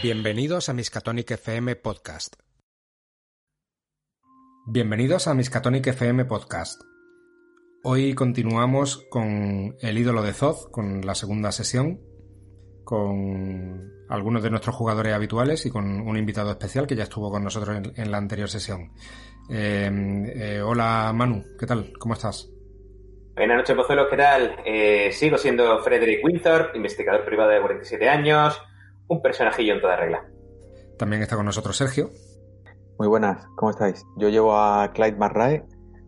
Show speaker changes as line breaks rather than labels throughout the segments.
Bienvenidos a Miskatonic FM Podcast. Bienvenidos a Miskatonic FM Podcast. Hoy continuamos con El ídolo de Zoz, con la segunda sesión, con algunos de nuestros jugadores habituales y con un invitado especial que ya estuvo con nosotros en, la anterior sesión. Eh, eh, hola Manu, ¿qué tal? ¿Cómo estás?
Buenas noches, Pozuelos, ¿qué tal? Eh, sigo siendo Frederick Winthorpe, investigador privado de 47 años, un personajillo en toda regla.
También está con nosotros Sergio.
Muy buenas, ¿cómo estáis? Yo llevo a Clyde Marrae,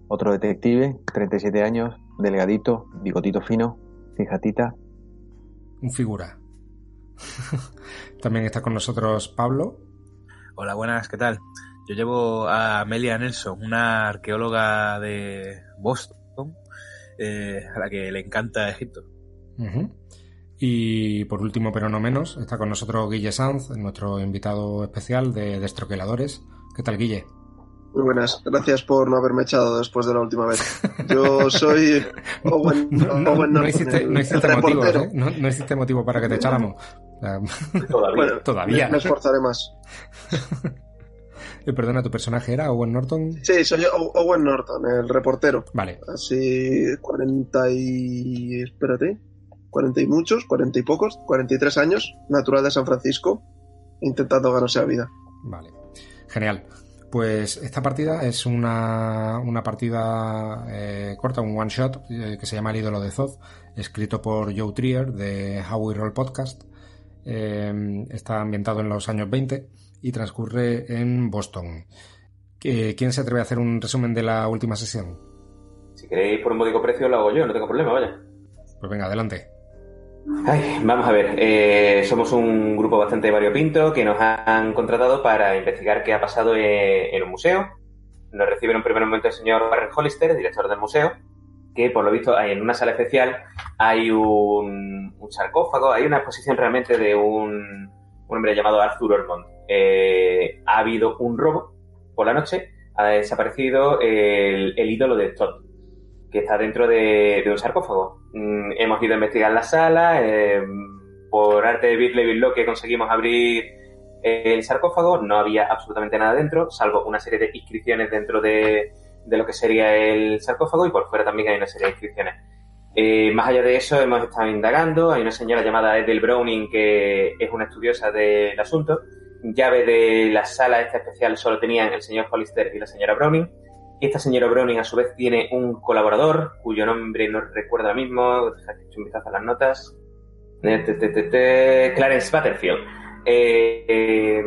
otro detective, 37 años, delgadito, bigotito fino, fijatita.
Un figura. También está con nosotros Pablo.
Hola, buenas, ¿qué tal? Yo llevo a Amelia Nelson, una arqueóloga de Boston eh, a la que le encanta Egipto.
Y por último, pero no menos, está con nosotros Guille Sanz, nuestro invitado especial de Destroqueladores. ¿Qué tal, Guille?
Muy buenas, gracias por no haberme echado después de la última vez. Yo soy Owen,
no, hiciste, motivo, ¿eh? no, existe motivo para que te echáramos.
Todavía. Todavía. Me esforzaré más.
Eh, perdona, ¿tu personaje era Owen Norton?
Sí, soy Owen Norton, el reportero.
Vale.
Así, 40 y... espérate, 40 y muchos, 40 y pocos, 43 años, natural de San Francisco, intentando ganarse la vida.
Vale, genial. Pues esta partida es una, una partida eh, corta, un one shot, eh, que se llama El ídolo de Zoth, escrito por Joe Trier de How We Roll Podcast. está ambientado en los años 20 y transcurre en Boston. ¿Quién se atreve a hacer un resumen de la última sesión?
Si queréis por un módico precio lo hago yo, no tengo problema, vaya.
Pues venga, adelante.
vamos a ver, eh, somos un grupo bastante variopinto que nos han contratado para investigar qué ha pasado en, un museo. Nos recibe en un primer momento el señor Warren Hollister, director del museo, que por lo visto hay en una sala especial hay un, un sarcófago, hay una exposición realmente de un, un hombre llamado Arthur Ormond eh, ha habido un robo por la noche, ha desaparecido el, ídolo de Todd, que está dentro de, un sarcófago. Mm, hemos ido a investigar la sala, eh, por arte de Bill lo que conseguimos abrir el sarcófago, no había absolutamente nada dentro, salvo una serie de inscripciones dentro de, lo que sería el sarcófago y por fuera también hay una serie de inscripciones. Eh, más allá de eso, hemos estado indagando. Hay una señora llamada Edel Browning que es una estudiosa del asunto llave de la sala esta especial solo tenían el señor Hollister y la señora Browning. Esta señora Browning a su vez tiene un colaborador cuyo nombre no recuerdo ahora mismo, dejad un vistazo a las notas. Clarence Butterfield. Eh, eh,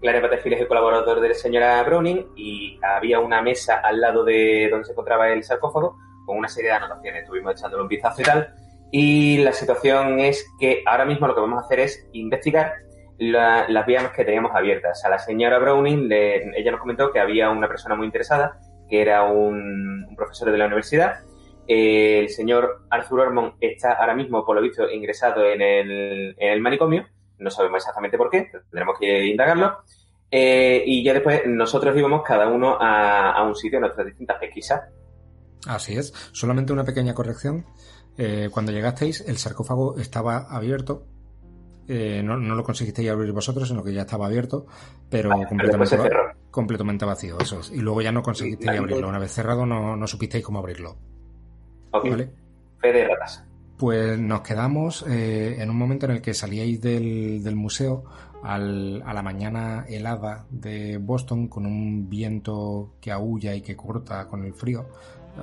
Clarence Butterfield es el colaborador de la señora Browning y había una mesa al lado de donde se encontraba el sarcófago con una serie de anotaciones. Estuvimos echándole un vistazo y tal. Y la situación es que ahora mismo lo que vamos a hacer es investigar las vías que teníamos abiertas. A la señora Browning, ella nos comentó que había una persona muy interesada, que era un, profesor de la universidad. el señor Arthur Ormond está ahora mismo, por lo visto, ingresado en el, manicomio. No sabemos exactamente por qué, tendremos que indagarlo. Eh, y ya después nosotros íbamos cada uno a, un sitio en nuestras distintas pesquisas.
Así es. Solamente una pequeña corrección. Eh, cuando llegasteis, el sarcófago estaba abierto eh, no, no, lo conseguisteis abrir vosotros, sino que ya estaba abierto, pero completamente, completamente, vacío, eso Y luego ya no conseguisteis abrirlo. Una vez cerrado no, no supisteis cómo abrirlo.
Ok. ¿Vale?
Pues nos quedamos eh, en un momento en el que salíais del, del museo al, a la mañana helada de Boston con un viento que aúlla y que corta con el frío.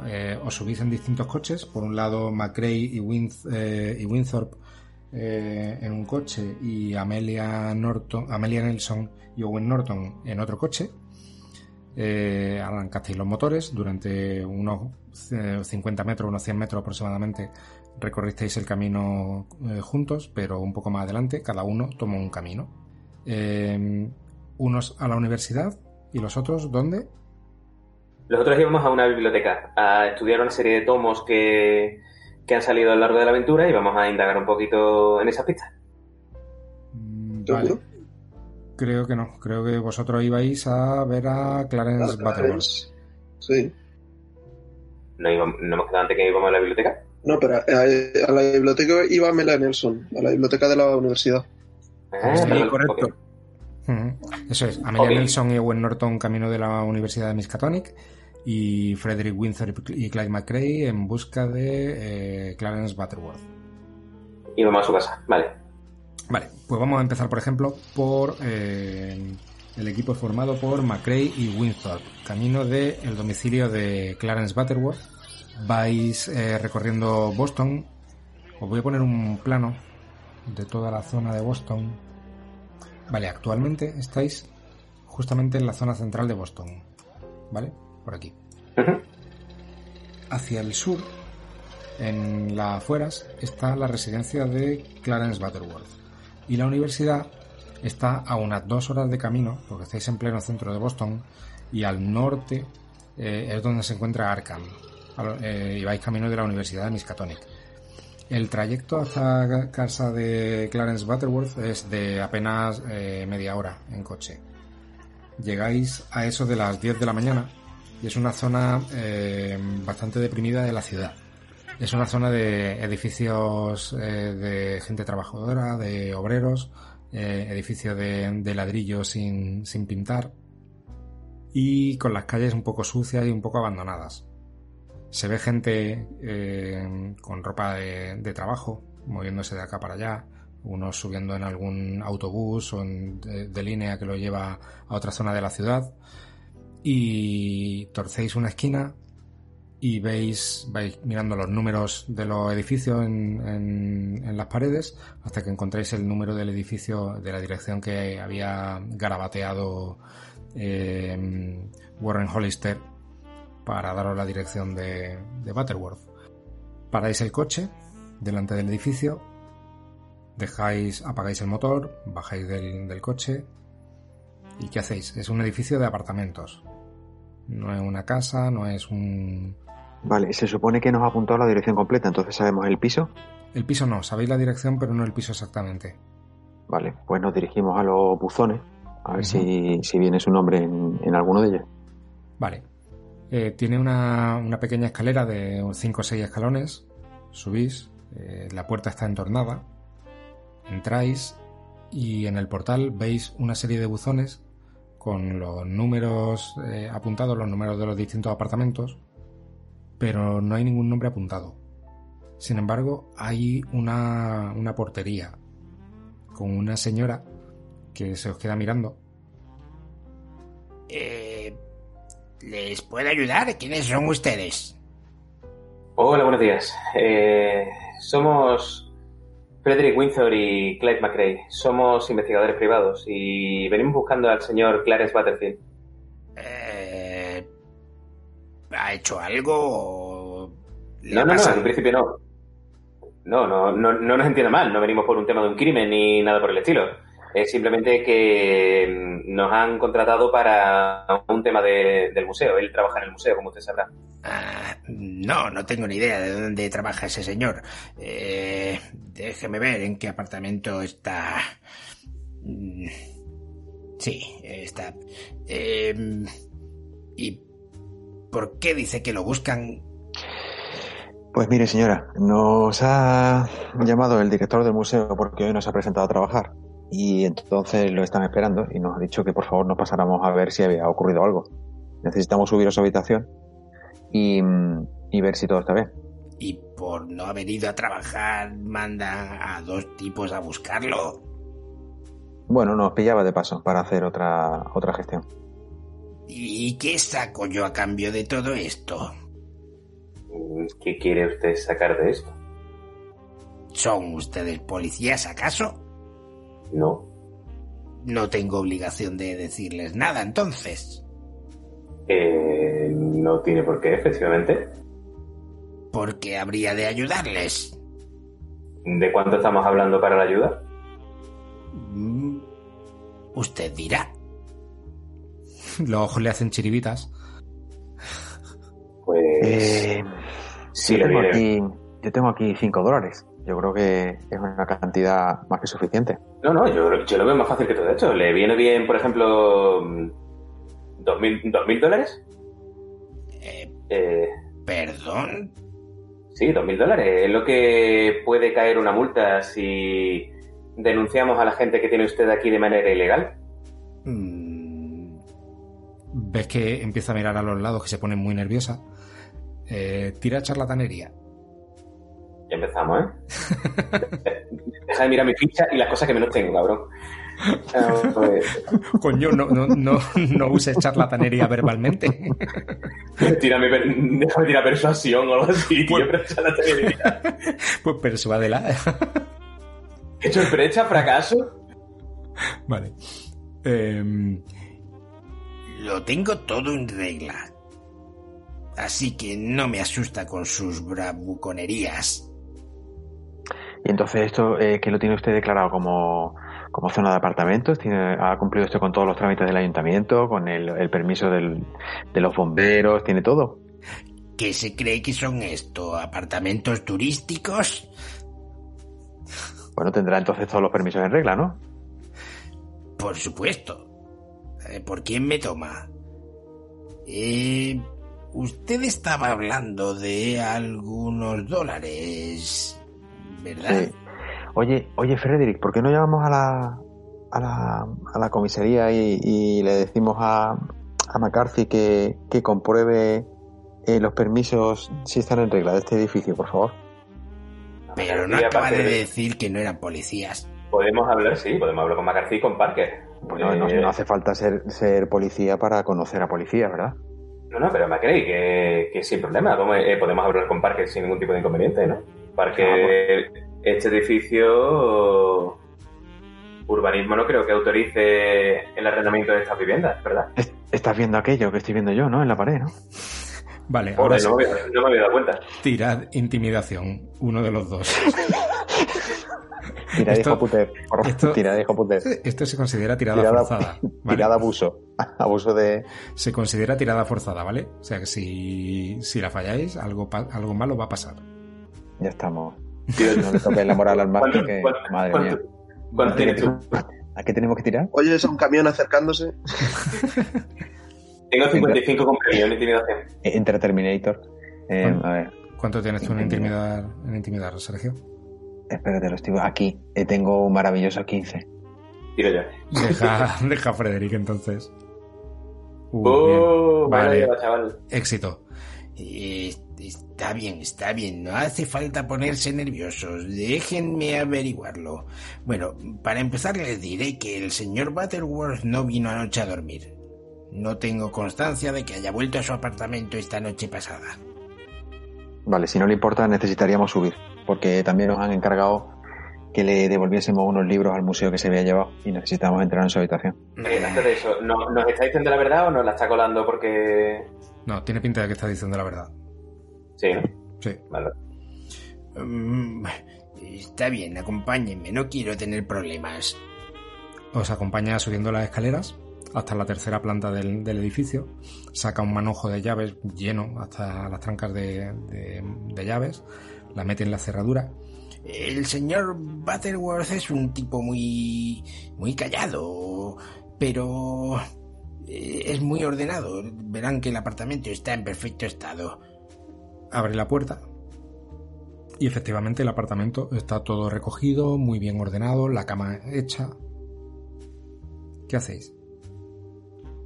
Eh, os subís en distintos coches. Por un lado, McRae y, y Winthorpe eh, en un coche y Amelia Norton, Amelia Nelson y Owen Norton en otro coche. Eh, arrancasteis los motores durante unos 50 metros, unos 100 metros aproximadamente. Recorristeis el camino eh, juntos, pero un poco más adelante, cada uno tomó un camino. unos a la universidad y los otros, ¿dónde?
Los otros íbamos a una biblioteca a estudiar una serie de tomos que, que han salido a lo largo de la aventura y vamos a indagar un poquito en esas pistas.
Mm, vale. Creo que no. Creo que vosotros ibais a ver a Clarence Butterworth.
Sí.
¿No, hemos quedado antes que íbamos a la biblioteca?
No, pero a, a la biblioteca iba Mela Nelson, a la biblioteca de la universidad.
Ah,
Sí,
perdón,
correcto.
Eso es. Amelia. Nelson y Owen Norton camino de la Universidad de Miskatonic y Frederick Windsor y Clyde McRae en busca de eh, Clarence Butterworth.
Y vamos a su casa, vale.
Vale, pues vamos a empezar, por ejemplo, por eh, el equipo formado por McRae y Windsor, camino del el domicilio de Clarence Butterworth. Vais eh, recorriendo Boston. Os voy a poner un plano de toda la zona de Boston. Vale, actualmente estáis justamente en la zona central de Boston. ¿Vale? Por aquí. Hacia el sur, en las afueras, está la residencia de Clarence Butterworth. Y la universidad está a unas dos horas de camino, porque estáis en pleno centro de Boston, y al norte eh, es donde se encuentra Arkham. Eh, y vais camino de la Universidad de Miskatonic. El trayecto hasta casa de Clarence Butterworth es de apenas eh, media hora en coche. Llegáis a eso de las 10 de la mañana y es una zona eh, bastante deprimida de la ciudad. Es una zona de edificios eh, de gente trabajadora, de obreros, eh, edificios de, ladrillo sin, sin pintar y con las calles un poco sucias y un poco abandonadas. Se ve gente con ropa de, trabajo moviéndose de acá para allá, unos subiendo en algún autobús o de línea que lo lleva a otra zona de la ciudad y torcéis una esquina y veis, vais mirando los números de los edificios en, en- las paredes hasta que encontráis el número del edificio de la dirección que había garabateado eh, Warren Hollister para daros la dirección de, de Butterworth. Paráis el coche delante del edificio, dejáis, apagáis el motor, bajáis del, del coche ¿y qué hacéis? Es un edificio de apartamentos. No es una casa, no es un...
Vale, se supone que nos ha apuntado la dirección completa, entonces sabemos el piso.
El piso no, sabéis la dirección, pero no el piso exactamente.
Vale, pues nos dirigimos a los buzones, a ver si, si viene su nombre en, en alguno de ellos.
Vale. Eh, tiene una, una pequeña escalera de 5 o 6 escalones. Subís, eh, la puerta está entornada. Entráis y en el portal veis una serie de buzones con los números eh, apuntados, los números de los distintos apartamentos, pero no hay ningún nombre apuntado. Sin embargo, hay una, una portería con una señora que se os queda mirando
Eh, ¿Les puedo ayudar? ¿Quiénes son ustedes?
Hola, buenos días. Eh, somos Frederick Windsor y Clyde McRae. Somos investigadores privados y venimos buscando al señor Clarence Butterfield.
Eh, ¿Ha hecho algo? o
No, no, no, en principio no. No, no, no, no nos entienda mal, no venimos por un tema de un crimen ni nada por el estilo. Es simplemente que mm, nos han contratado para un tema de- del museo. Él trabaja en el museo, como usted sabrá.
Ah, no, no tengo ni idea de dónde trabaja ese señor. Eh, déjeme ver en qué apartamento está. Mm, Sí, está. Eh, ¿Y por qué dice que lo buscan?
Pues mire, señora, nos ha llamado el director del museo porque hoy nos ha presentado a trabajar y entonces lo están esperando y nos ha dicho que por favor nos pasáramos a ver si había ocurrido algo. Necesitamos subir a su habitación y, y ver si todo está bien.
Y por no haber ido a trabajar, manda a dos tipos a buscarlo.
Bueno, nos pillaba de paso para hacer otra, otra gestión.
¿Y qué saco yo a cambio de todo esto?
¿Qué quiere usted sacar de esto?
¿Son ustedes policías acaso?
No.
No tengo obligación de decirles nada entonces.
Eh, no tiene por qué, efectivamente.
Porque habría de ayudarles.
¿De cuánto estamos hablando para la ayuda?
Mm, Usted dirá.
Los ojos le hacen chiribitas.
Pues...
Eh,
sí,
yo, tengo aquí, yo tengo aquí 5 dólares. Yo creo que es una cantidad más que suficiente.
No, no, yo, yo lo veo más fácil que todo esto. ¿Le viene bien, por ejemplo, dos mil, dos mil dólares?
Eh,
Eh,
¿Perdón?
Sí, 2.000 dólares. Es lo que puede caer una multa si denunciamos a la gente que tiene usted aquí de manera ilegal.
Mm, Ves que empieza a mirar a los lados, que se pone muy nerviosa. Eh, tira charlatanería.
Ya empezamos, ¿eh? Deja de mirar mi ficha y las cosas que menos tengo, cabrón. Pues,
Coño, no, no, no, no uses charlatanería verbalmente.
tírame, déjame tirar persuasión o algo así, tío,
Pues-
teoría.
Pues persuádela.
¿He hecho sorpresa, fracaso?
vale. Em,
Lo tengo todo en regla. Así que no me asusta con sus bravuconerías.
Y entonces esto, eh, que lo tiene usted declarado como, como zona de apartamentos, ¿Tiene, ha cumplido usted con todos los trámites del ayuntamiento, con el, el permiso del- de los bomberos, tiene todo.
¿Qué se cree que son esto? ¿Apartamentos turísticos?
Bueno, tendrá entonces todos los permisos en regla, ¿no?
Por supuesto. Eh, ¿Por quién me toma? Eh, usted estaba hablando de algunos dólares, ¿verdad?
Sí. Oye, oye, Frederick, ¿por qué no llamamos a la, a la, a la comisaría y, y le decimos a, a McCarthy que, que compruebe eh, los permisos si están en regla de este edificio, por favor?
Pero no acaba de
de-
decir que no eran policías.
Podemos hablar, sí, podemos hablar con McCarthy y con Parker.
No,
Eh,
no hace falta ser, ser policía para conocer a policía, ¿verdad?
No, no, pero McCready, que, que sin problema. Eh, podemos hablar con Parker sin ningún tipo de inconveniente, ¿no? Parker, este edificio, urbanismo no creo que autorice el arrendamiento de estas viviendas, ¿verdad?
Es- Estás viendo aquello que estoy viendo yo, ¿no? En la pared, ¿no?
vale, ahora sí,
no, me había, no me había dado cuenta.
tirad intimidación, uno de los dos.
Tira
Esto-
hijo puter. por-
esto-
Tira de hijo puter.
Esto se considera tirada,
Tirada,
forzada. ¿vale?
tirada abuso. Abuso de.
Se considera tirada forzada, ¿vale? O sea que si, si la falláis, algo, pa- algo malo va a pasar.
Ya estamos. No le toques la moral al
¿Cuánto,
máster que.
cuánto-
Madre
cuánto-
mía.
cuánto tienes tú?
¿A qué tenemos que tirar?
Oyes a un camión acercándose.
Tengo 55 con premio en intimidación.
Eh, Entre Terminator. Eh,
¿Cuánto?
a ver,
¿Cuánto tienes tú en intimidar, en intimidar Sergio?
espérate, lo estoy aquí. Eh, tengo un maravilloso 15.
Tiro yo.
Deja, deja a Frederick entonces. Uh,
¡Oh! Vale,
Vale,
chaval.
éxito.
Eh, está bien, está bien. No hace falta ponerse nerviosos. Déjenme averiguarlo. Bueno, para empezar les diré que el señor Butterworth no vino anoche a dormir. No tengo constancia de que haya vuelto a su apartamento esta noche pasada.
Vale, si no le importa, necesitaríamos subir. Porque también nos han encargado que le devolviésemos unos libros al museo que se había llevado y necesitamos entrar en su habitación.
Antes de eso, ¿no- ¿nos está diciendo la verdad o nos la está colando porque...?
No, tiene pinta de que está diciendo la verdad.
Sí, ¿no?
Sí.
Vale.
Mm, está bien, acompáñenme. No quiero tener problemas.
Os acompaña subiendo las escaleras hasta la tercera planta del, del edificio. Saca un manojo de llaves lleno hasta las trancas de, de- de llaves. La mete en la cerradura.
El señor Butterworth es un tipo muy. muy callado, pero. eh, es muy ordenado. Verán que el apartamento está en perfecto estado.
Abre la puerta. Y efectivamente el apartamento está todo recogido, muy bien ordenado, la cama hecha. ¿Qué hacéis?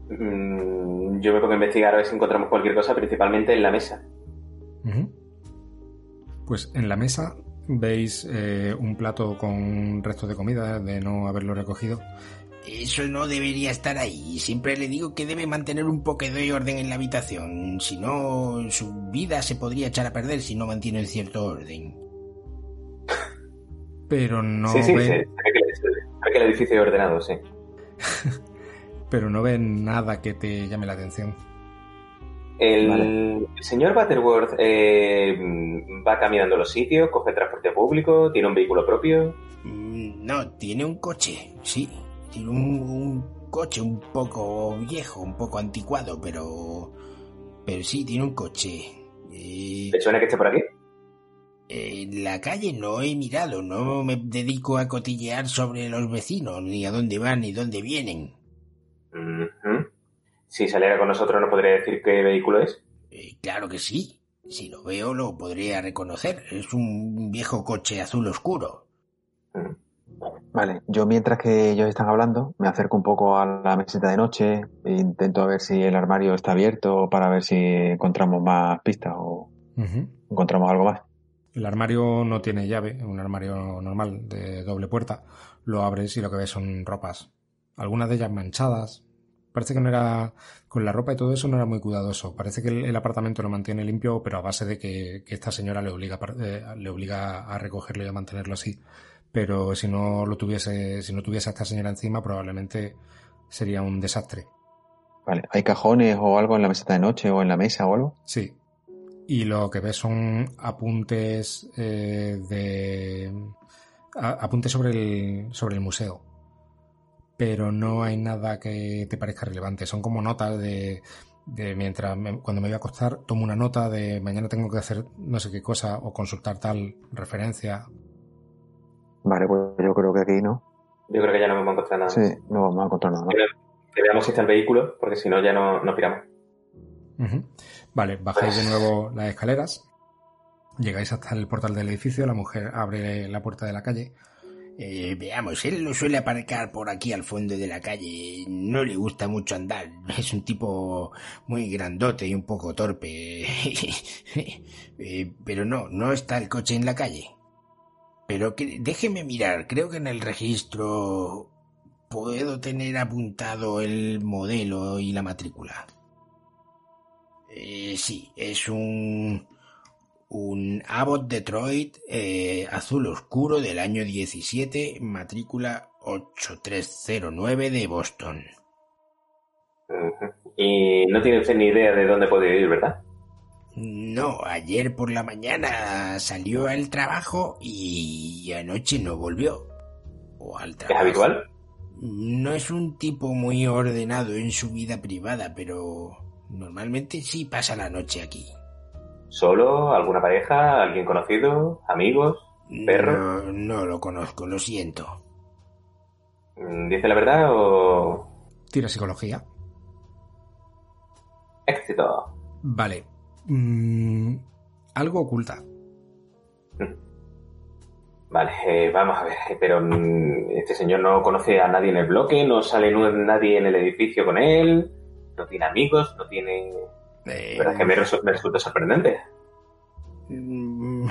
Mm, yo me pongo a investigar a ver si encontramos cualquier cosa, principalmente en la mesa.
Pues en la mesa veis eh, un plato con restos de comida de no haberlo recogido.
Eso no debería estar ahí. Siempre le digo que debe mantener un poco de orden en la habitación. Si no, su vida se podría echar a perder si no mantiene un cierto orden.
Pero no
sí, sí,
ven,
sí. Que, el- el edificio es ordenado, sí.
pero no ven nada que te llame la atención.
El,
Vale.
el señor Butterworth eh, va caminando los sitios, coge transporte público, tiene un vehículo propio.
Mm, No, tiene un coche, sí. Tiene un, un coche un poco viejo, un poco anticuado, pero. Pero sí, tiene un coche. Eh,
¿Le suena que esté por aquí?
en la calle no he mirado, no me dedico a cotillear sobre los vecinos, ni a dónde van ni dónde vienen.
Si saliera con nosotros, ¿no podría decir qué vehículo es?
Eh, claro que sí. Si lo veo lo podría reconocer. Es un viejo coche azul oscuro.
Vale, yo mientras que ellos están hablando, me acerco un poco a la mesita de noche e intento ver si el armario está abierto para ver si encontramos más pistas o encontramos algo más.
El armario no tiene llave, es un armario normal de doble puerta. Lo abres y lo que ves son ropas. Algunas de ellas manchadas. Parece que no era. Con la ropa y todo eso no era muy cuidadoso. Parece que el, el apartamento lo mantiene limpio, pero a base de que, que esta señora le obliga, a eh, le obliga a recogerlo y a mantenerlo así. Pero si no lo tuviese, si no tuviese a esta señora encima, probablemente sería un desastre.
Vale, ¿hay cajones o algo en la mesita de noche o en la mesa o algo?
Sí. Y lo que ves son apuntes eh, de. a- apuntes sobre el, sobre el museo. Pero no hay nada que te parezca relevante. Son como notas de. de mientras me- cuando me voy a acostar, tomo una nota de mañana tengo que hacer no sé qué cosa o consultar tal referencia.
Vale, pues yo creo que aquí no.
Yo creo que ya no vamos a encontrar nada.
Sí, no vamos a encontrar nada más.
Que veamos si está el vehículo, porque si no ya no, no piramos.
Vale, bajáis de nuevo las escaleras. Llegáis hasta el portal del edificio. La mujer abre la puerta de la calle.
Eh, veamos, él lo suele aparcar por aquí al fondo de la calle. No le gusta mucho andar. Es un tipo muy grandote y un poco torpe. Eh, pero no, no está el coche en la calle. Pero déjeme mirar, creo que en el registro puedo tener apuntado el modelo y la matrícula. Eh, sí, es un un Abbott Detroit eh, azul oscuro del año 17, matrícula 8309 de Boston.
Y no tiene usted ni idea de dónde puede ir, ¿verdad?
No, ayer por la mañana salió al trabajo y anoche no volvió. O al
¿Es
trabajo.
habitual?
No es un tipo muy ordenado en su vida privada, pero normalmente sí pasa la noche aquí.
¿Solo? ¿Alguna pareja? ¿Alguien conocido? ¿Amigos? ¿Perro?
No, no lo conozco, lo siento.
Mm, ¿Dice la verdad o...?
Tira psicología.
Éxito.
Vale. Mm, algo oculta.
Vale, eh, vamos a ver, eh, pero mm, este señor no conoce a nadie en el bloque, no sale nadie en el edificio con él, no tiene amigos, no tiene...
Eh,
La verdad es que me, resu- me resulta sorprendente.
Mm,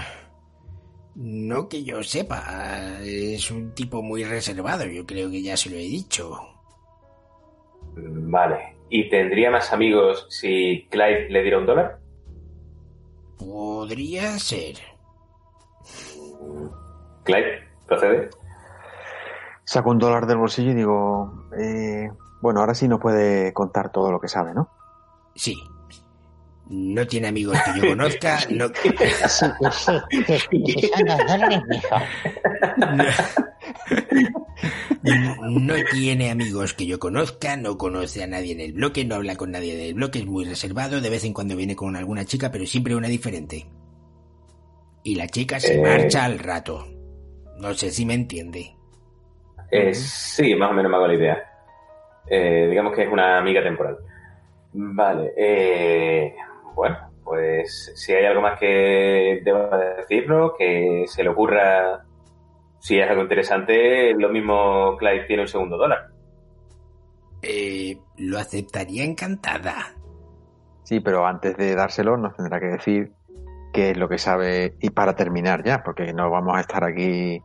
No que yo sepa, es un tipo muy reservado, yo creo que ya se lo he dicho.
Mm, Vale, ¿y tendría más amigos si Clive le diera un dólar?
Podría ser.
Clive, procede.
Saco un dólar del bolsillo y digo, eh, bueno, ahora sí nos puede contar todo lo que sabe, ¿no?
Sí. No tiene amigos que yo conozca, no,
son dólares, mijo.
no tiene amigos que yo conozca, no conoce a nadie en el bloque, no habla con nadie del bloque, es muy reservado, de vez en cuando viene con alguna chica, pero siempre una diferente. Y la chica se
Eh.
marcha al rato. No sé si me entiende.
Eh, sí, más o menos me hago la idea. Eh, digamos que es una amiga temporal. Vale, eh, bueno, pues si hay algo más que deba decirnos, que se le ocurra, si es algo interesante, lo mismo Clive tiene un segundo dólar.
Eh, lo aceptaría encantada.
Sí, pero antes de dárselo nos tendrá que decir qué es lo que sabe y para terminar ya, porque no vamos a estar aquí.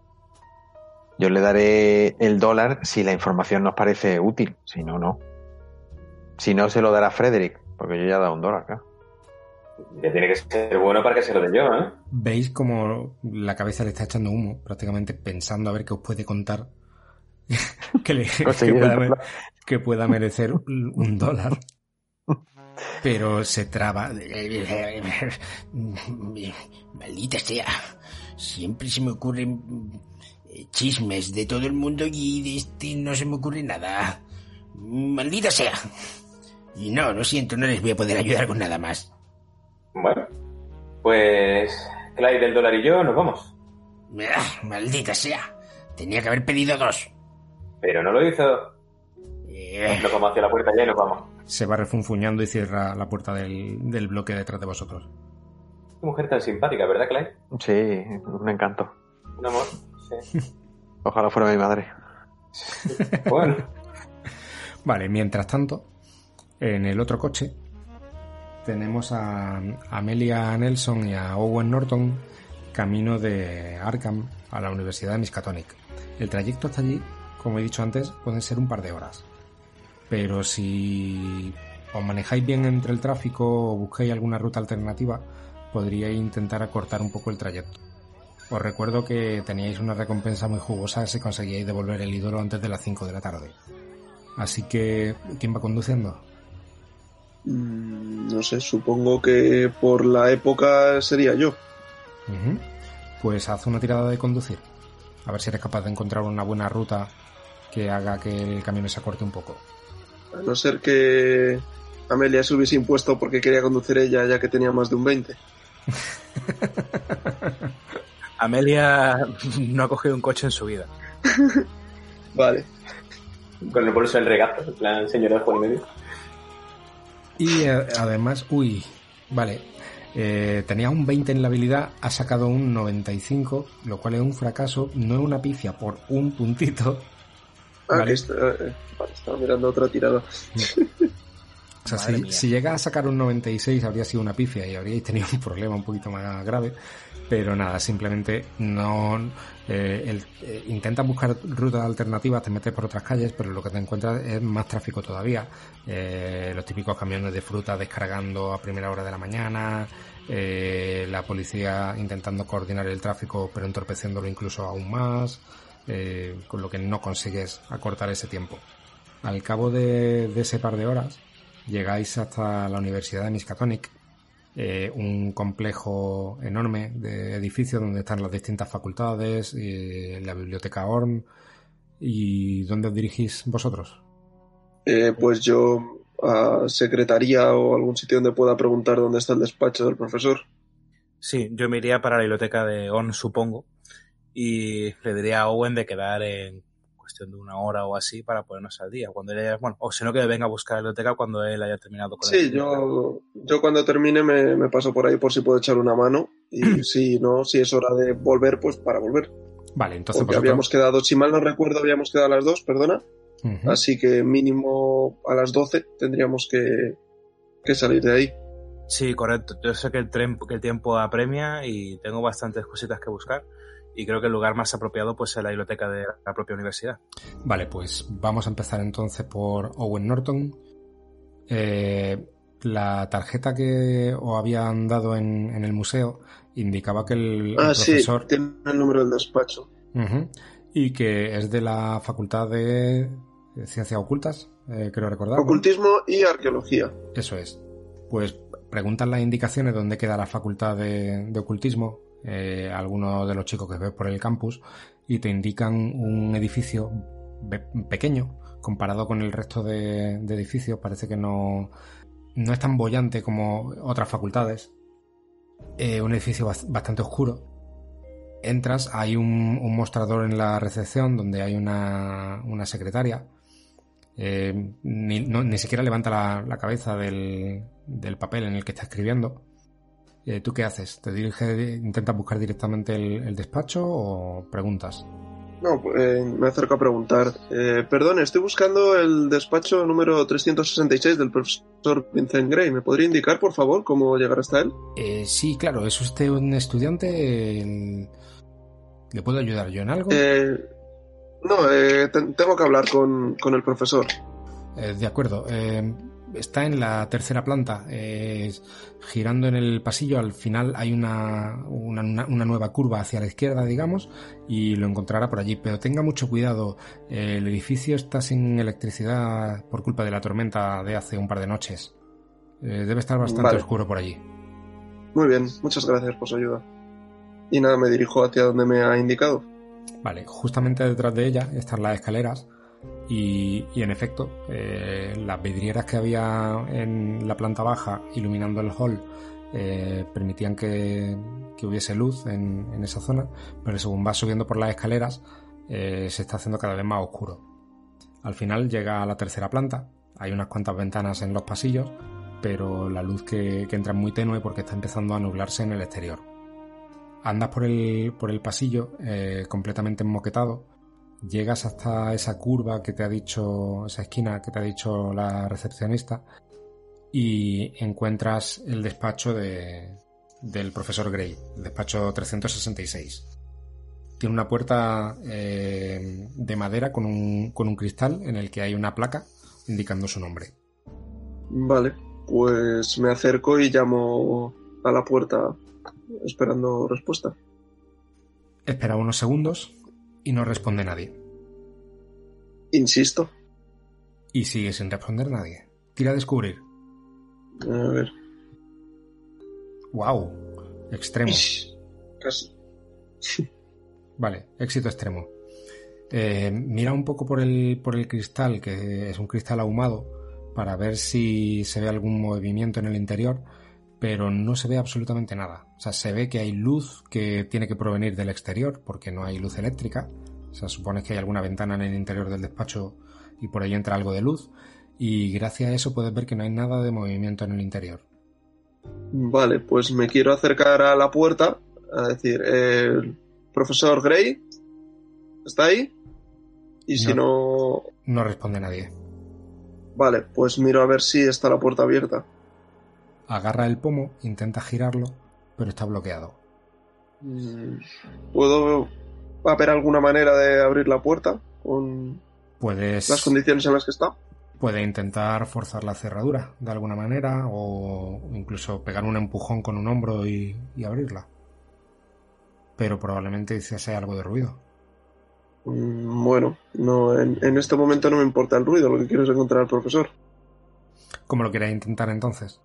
Yo le daré el dólar si la información nos parece útil, si no, no. Si no, se lo dará Frederick, porque yo ya he dado un dólar, claro.
Ya tiene que ser bueno para que se lo dé yo, ¿eh?
Veis como la cabeza le está echando humo, prácticamente pensando a ver qué os puede contar que, le- que pueda, que pueda merecer un un dólar. Pero se traba.
Maldita sea. Siempre se me ocurren eh, chismes de todo el mundo y de este no se me ocurre nada. Maldita sea. Y no, lo siento, no les voy a poder ayudar con nada más.
Bueno, pues Clive del dólar y yo nos vamos.
Ah, maldita sea. Tenía que haber pedido dos.
Pero no lo hizo.
Eh,
Nos vamos hacia la puerta ya y nos vamos.
Se va refunfuñando y cierra la puerta del, del bloque detrás de vosotros.
Qué mujer tan simpática, ¿verdad, Clay?
Sí, un encanto.
Un amor. Sí.
Ojalá fuera mi madre.
Bueno,
Vale, mientras tanto, en el otro coche tenemos a Amelia Nelson y a Owen Norton camino de Arkham a la Universidad de Miskatonic. El trayecto hasta allí, como he dicho antes, pueden ser un par de horas. Pero si os manejáis bien entre el tráfico o buscáis alguna ruta alternativa, podríais intentar acortar un poco el trayecto. Os recuerdo que teníais una recompensa muy jugosa si conseguíais devolver el ídolo antes de las 5 de la tarde. Así que, ¿quién va conduciendo?
Mm, no sé, supongo que por la época sería yo.
Pues haz una tirada de conducir. A ver si eres capaz de encontrar una buena ruta que haga que el camino se acorte un poco.
A no ser que Amelia se hubiese impuesto porque quería conducir ella ya que tenía más de un 20.
Amelia no ha cogido un coche en su vida.
Vale.
con el bolso del regazo, en plan señora de Juan y medio.
Y eh, además, uy, vale. eh, tenía un 20 en la habilidad, ha sacado un 95, lo cual es un fracaso, no es una pifia por un puntito.
Ah,
Vale.
que está- eh, vale, estaba mirando otra tirada.
O sea, si, si llega a sacar un 96 habría sido una pifia y habríais tenido un problema un poquito más grave. Pero nada, simplemente no... eh, eh, intentas buscar rutas alternativas, te metes por otras calles, pero lo que te encuentras es más tráfico todavía. Eh, los típicos camiones de fruta descargando a primera hora de la mañana, eh, la policía intentando coordinar el tráfico pero entorpeciéndolo incluso aún más, con lo que no consigues acortar ese tiempo. Al cabo de, de ese par de horas, llegáis hasta la Universidad de Miskatonic, eh, un complejo enorme de edificios donde están las distintas facultades, y la biblioteca Orm. ¿Y dónde os dirigís vosotros?
Eh, pues yo a secretaría o algún sitio donde pueda preguntar dónde está el despacho del profesor.
Sí, yo me iría para la biblioteca de On, supongo, y le diría a Owen de quedar en cuestión de una hora o así para ponernos al día. Cuando él haya- bueno, o si no que venga a buscar la biblioteca cuando él haya terminado con el
Sí, yo, yo cuando termine me, me paso por ahí por si puedo echar una mano. Y si no, si es hora de volver, pues para volver.
Vale, entonces
Porque
vosotros...
habíamos quedado, si mal no recuerdo, habíamos quedado a las dos, perdona. Así que mínimo a las 12 tendríamos que, que salir de ahí.
Sí, correcto. Yo sé que el, tren, que el tiempo apremia y tengo bastantes cositas que buscar. Y creo que el lugar más apropiado pues es la biblioteca de la propia universidad.
Vale, pues vamos a empezar entonces por Owen Norton. Eh, la tarjeta que os habían dado en, en el museo indicaba que el, el
Ah, sí,
profesor
tiene el número del despacho.
Y que es de la Facultad de Ciencias Ocultas, eh, creo recordar. ¿no?
Ocultismo y arqueología.
Eso es. Pues preguntan las indicaciones dónde queda la Facultad de, de Ocultismo eh, algunos de los chicos que ves por el campus y te indican un edificio pequeño comparado con el resto de, de edificios. Parece que no, no es tan bollante como otras facultades. Eh, un edificio bas- bastante oscuro. Entras, hay un, un mostrador en la recepción donde hay una, una secretaria. Eh, ni, no- ni siquiera levanta la, la cabeza del, del papel en el que está escribiendo. Eh, ¿Tú qué haces? ¿Te diriges, intentas buscar directamente el, el despacho o preguntas?
No, eh, me acerco a preguntar. Eh, perdón, estoy buscando el despacho número 366 del profesor Vincent Gray. ¿Me podría indicar, por favor, cómo llegar hasta él?
Eh, sí, claro, ¿es usted un estudiante? ¿Le puedo ayudar yo en algo?
Eh, no, eh, ten- tengo que hablar con, con el profesor.
Eh, de acuerdo. Está en la tercera planta. eh, girando en el pasillo, al final hay una, una, una- una nueva curva hacia la izquierda, digamos, y lo encontrará por allí. Pero tenga mucho cuidado. eh, el edificio está sin electricidad por culpa de la tormenta de hace un par de noches. Eh, debe estar bastante
Vale.
oscuro por allí.
Muy bien, muchas gracias por su ayuda. Y nada, me dirijo hacia donde me ha indicado.
Vale, justamente detrás de ella están las escaleras y, en efecto eh, las vidrieras que había en la planta baja iluminando el hall eh, permitían que, hubiese luz en, esa zona, pero según vas subiendo por las escaleras eh, se está haciendo cada vez más oscuro. Al final llega a la tercera planta, hay unas cuantas ventanas en los pasillos pero la luz que, entra es muy tenue porque está empezando a nublarse en el exterior. Andas por el, por el pasillo completamente enmoquetado, llegas hasta esa curva que te ha dicho, esa esquina que te ha dicho la recepcionista y encuentras el despacho de, del profesor Gray, el despacho 366. Tiene una puerta eh, de madera con un, con un cristal en el que hay una placa indicando su nombre.
Vale, pues me acerco y llamo a la puerta esperando respuesta.
Espera unos segundos y no responde nadie.
Insisto.
Y sigue sin responder nadie. Tira a descubrir.
A ver.
¡Wow! Extremo.
Casi.
Vale, éxito extremo. Eh, mira un poco por el, por el cristal, que es un cristal ahumado, para ver si se ve algún movimiento en el interior, pero no se ve absolutamente nada. O sea, se ve que hay luz que tiene que provenir del exterior, porque no hay luz eléctrica. O sea, supone que hay alguna ventana en el interior del despacho y por ahí entra algo de luz. Y gracias a eso puedes ver que no hay nada de movimiento en el interior.
Vale, pues me quiero acercar a la puerta a decir, eh, profesor Gray, ¿está ahí? Y si no,
No responde nadie.
vale, pues miro a ver si está la puerta abierta.
Agarra el pomo, intenta girarlo, pero está bloqueado.
Mm, ¿Puedo haber alguna manera de abrir la puerta con
Puedes,
las condiciones en las que está?
puede intentar forzar la cerradura de alguna manera o incluso pegar un empujón con un hombro y, y abrirla. Pero probablemente hiciese algo de ruido.
Mm, Bueno, no, en, en este momento no me importa el ruido, lo que quiero es encontrar al profesor.
¿Cómo lo queréis intentar entonces?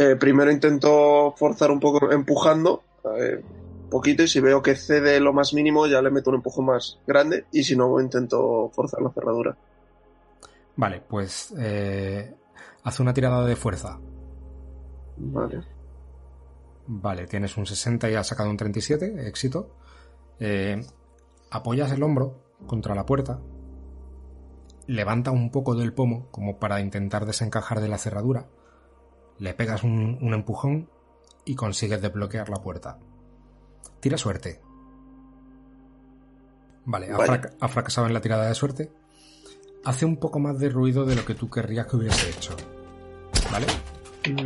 Eh, primero intento forzar un poco empujando, eh, poquito, y si veo que cede lo más mínimo ya le meto un empujón más grande, y si no intento forzar la cerradura.
Vale, pues eh, hace una tirada de fuerza.
Vale.
Vale, tienes un 60 y has sacado un 37, éxito. Eh, apoyas el hombro contra la puerta, levanta un poco del pomo como para intentar desencajar de la cerradura, le pegas un, un empujón y consigues desbloquear la puerta. Tira suerte. Vale, ha, fracasado en la tirada de suerte. Hace un poco más de ruido de lo que tú querrías que hubiese hecho. ¿Vale?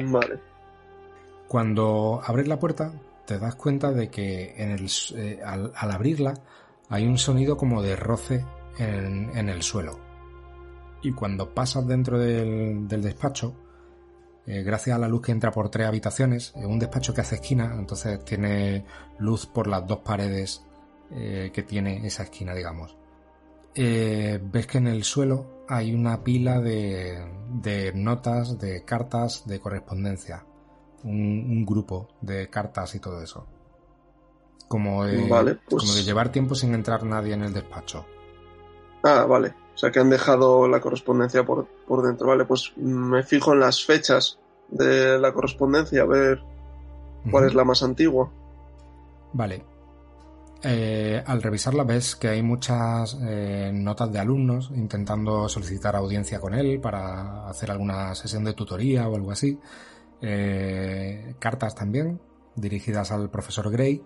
Vale.
Cuando abres la puerta, te das cuenta de que en el, eh, al, al abrirla hay un sonido como de roce en, en el suelo. Y cuando pasas dentro del, del despacho, eh, gracias a la luz que entra por tres habitaciones, es un despacho que hace esquina, entonces tiene luz por las dos paredes eh, que tiene esa esquina, digamos. Eh, ves que en el suelo hay una pila de, de notas, de cartas, de correspondencia un, un grupo de cartas y todo eso. Como de,
Vale, pues-
como de llevar tiempo sin entrar nadie en el despacho.
Ah, vale. O sea que han dejado la correspondencia por, por dentro. Vale, pues me fijo en las fechas de la correspondencia a ver cuál es la más antigua.
Vale. Eh, al revisarla ves que hay muchas eh, notas de alumnos intentando solicitar audiencia con él para hacer alguna sesión de tutoría o algo así. Eh, cartas también dirigidas al profesor Gray.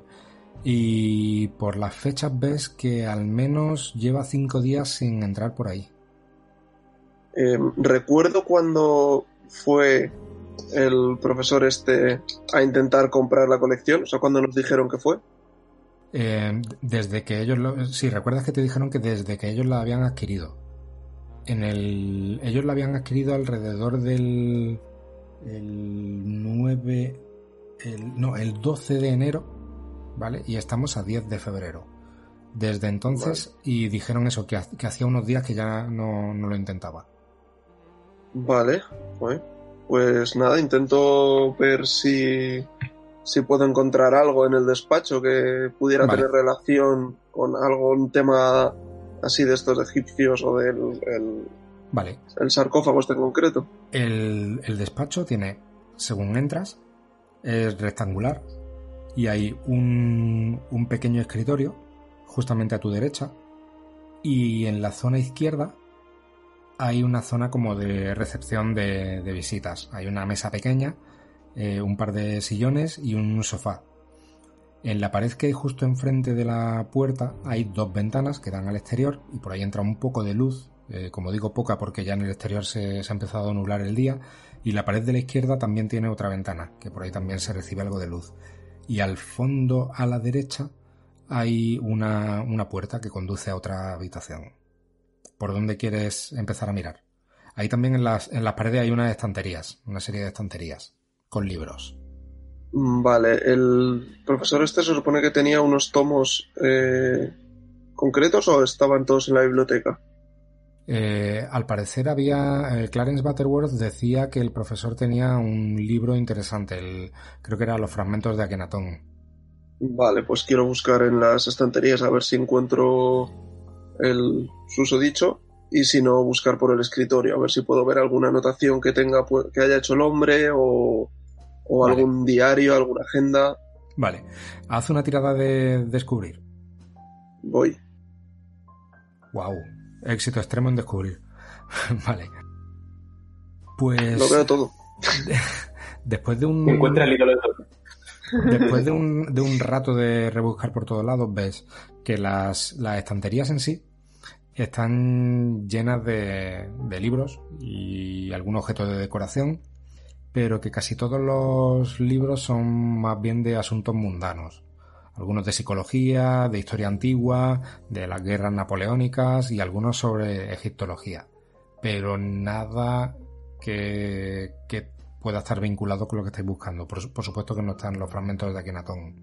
Y por las fechas ves que al menos lleva cinco días sin entrar por ahí.
Eh, recuerdo cuando fue el profesor este a intentar comprar la colección, o sea, cuando nos dijeron que fue.
Eh, desde que ellos lo... Sí, recuerdas que te dijeron que desde que ellos la habían adquirido. En el... Ellos la habían adquirido alrededor del... El 9... El... No, el 12 de enero, ¿vale? Y estamos a 10 de febrero. Desde entonces, y dijeron eso, que, que hacía unos días que ya no, no lo intentaba.
Vale, pues nada, intento ver si, si puedo encontrar algo en el despacho que pudiera
Vale.
tener relación con algún tema así de estos egipcios o del el,
Vale,
el sarcófago este en concreto.
El, el despacho tiene, según entras, es rectangular y hay un, pequeño escritorio justamente a tu derecha y en la zona izquierda hay una zona como de recepción de, de visitas. Hay una mesa pequeña, eh, un par de sillones y un sofá. En la pared que hay justo enfrente de la puerta hay dos ventanas que dan al exterior y por ahí entra un poco de luz, eh, como digo poca porque ya en el exterior se, se ha empezado a nublar el día y la pared de la izquierda también tiene otra ventana, que por ahí también se recibe algo de luz. Y al fondo a la derecha hay una, una puerta que conduce a otra habitación. ¿Por dónde quieres empezar a mirar? Ahí también en las, en las paredes hay unas estanterías, una serie de estanterías, con libros.
Mm, Vale, el profesor este se supone que tenía unos tomos eh, concretos o estaban todos en la biblioteca.
Eh, al parecer había. eh, Clarence Butterworth decía que el profesor tenía un libro interesante, el- creo que era Los fragmentos de Akenatón.
Vale, pues quiero buscar en las estanterías a ver si encuentro el susodicho y si no buscar por el escritorio a ver si puedo ver alguna anotación que tenga pu- que haya hecho el hombre o, o
Vale.
algún diario, alguna agenda.
Vale, haz una tirada de descubrir.
Voy.
Wow, éxito extremo en descubrir. vale. Pues.
Lo veo todo.
Después de un.
Encuentra el ídolo de todo.
Después de un, de un rato de rebuscar por todos lados, ves que las, las estanterías en sí están llenas de, de libros y algún objeto de decoración, pero que casi todos los libros son más bien de asuntos mundanos. Algunos de psicología, de historia antigua, de las guerras napoleónicas y algunos sobre egiptología. Pero nada que, que pueda estar vinculado con lo que estáis buscando. Por, su- por supuesto que no están los fragmentos de Akenatón.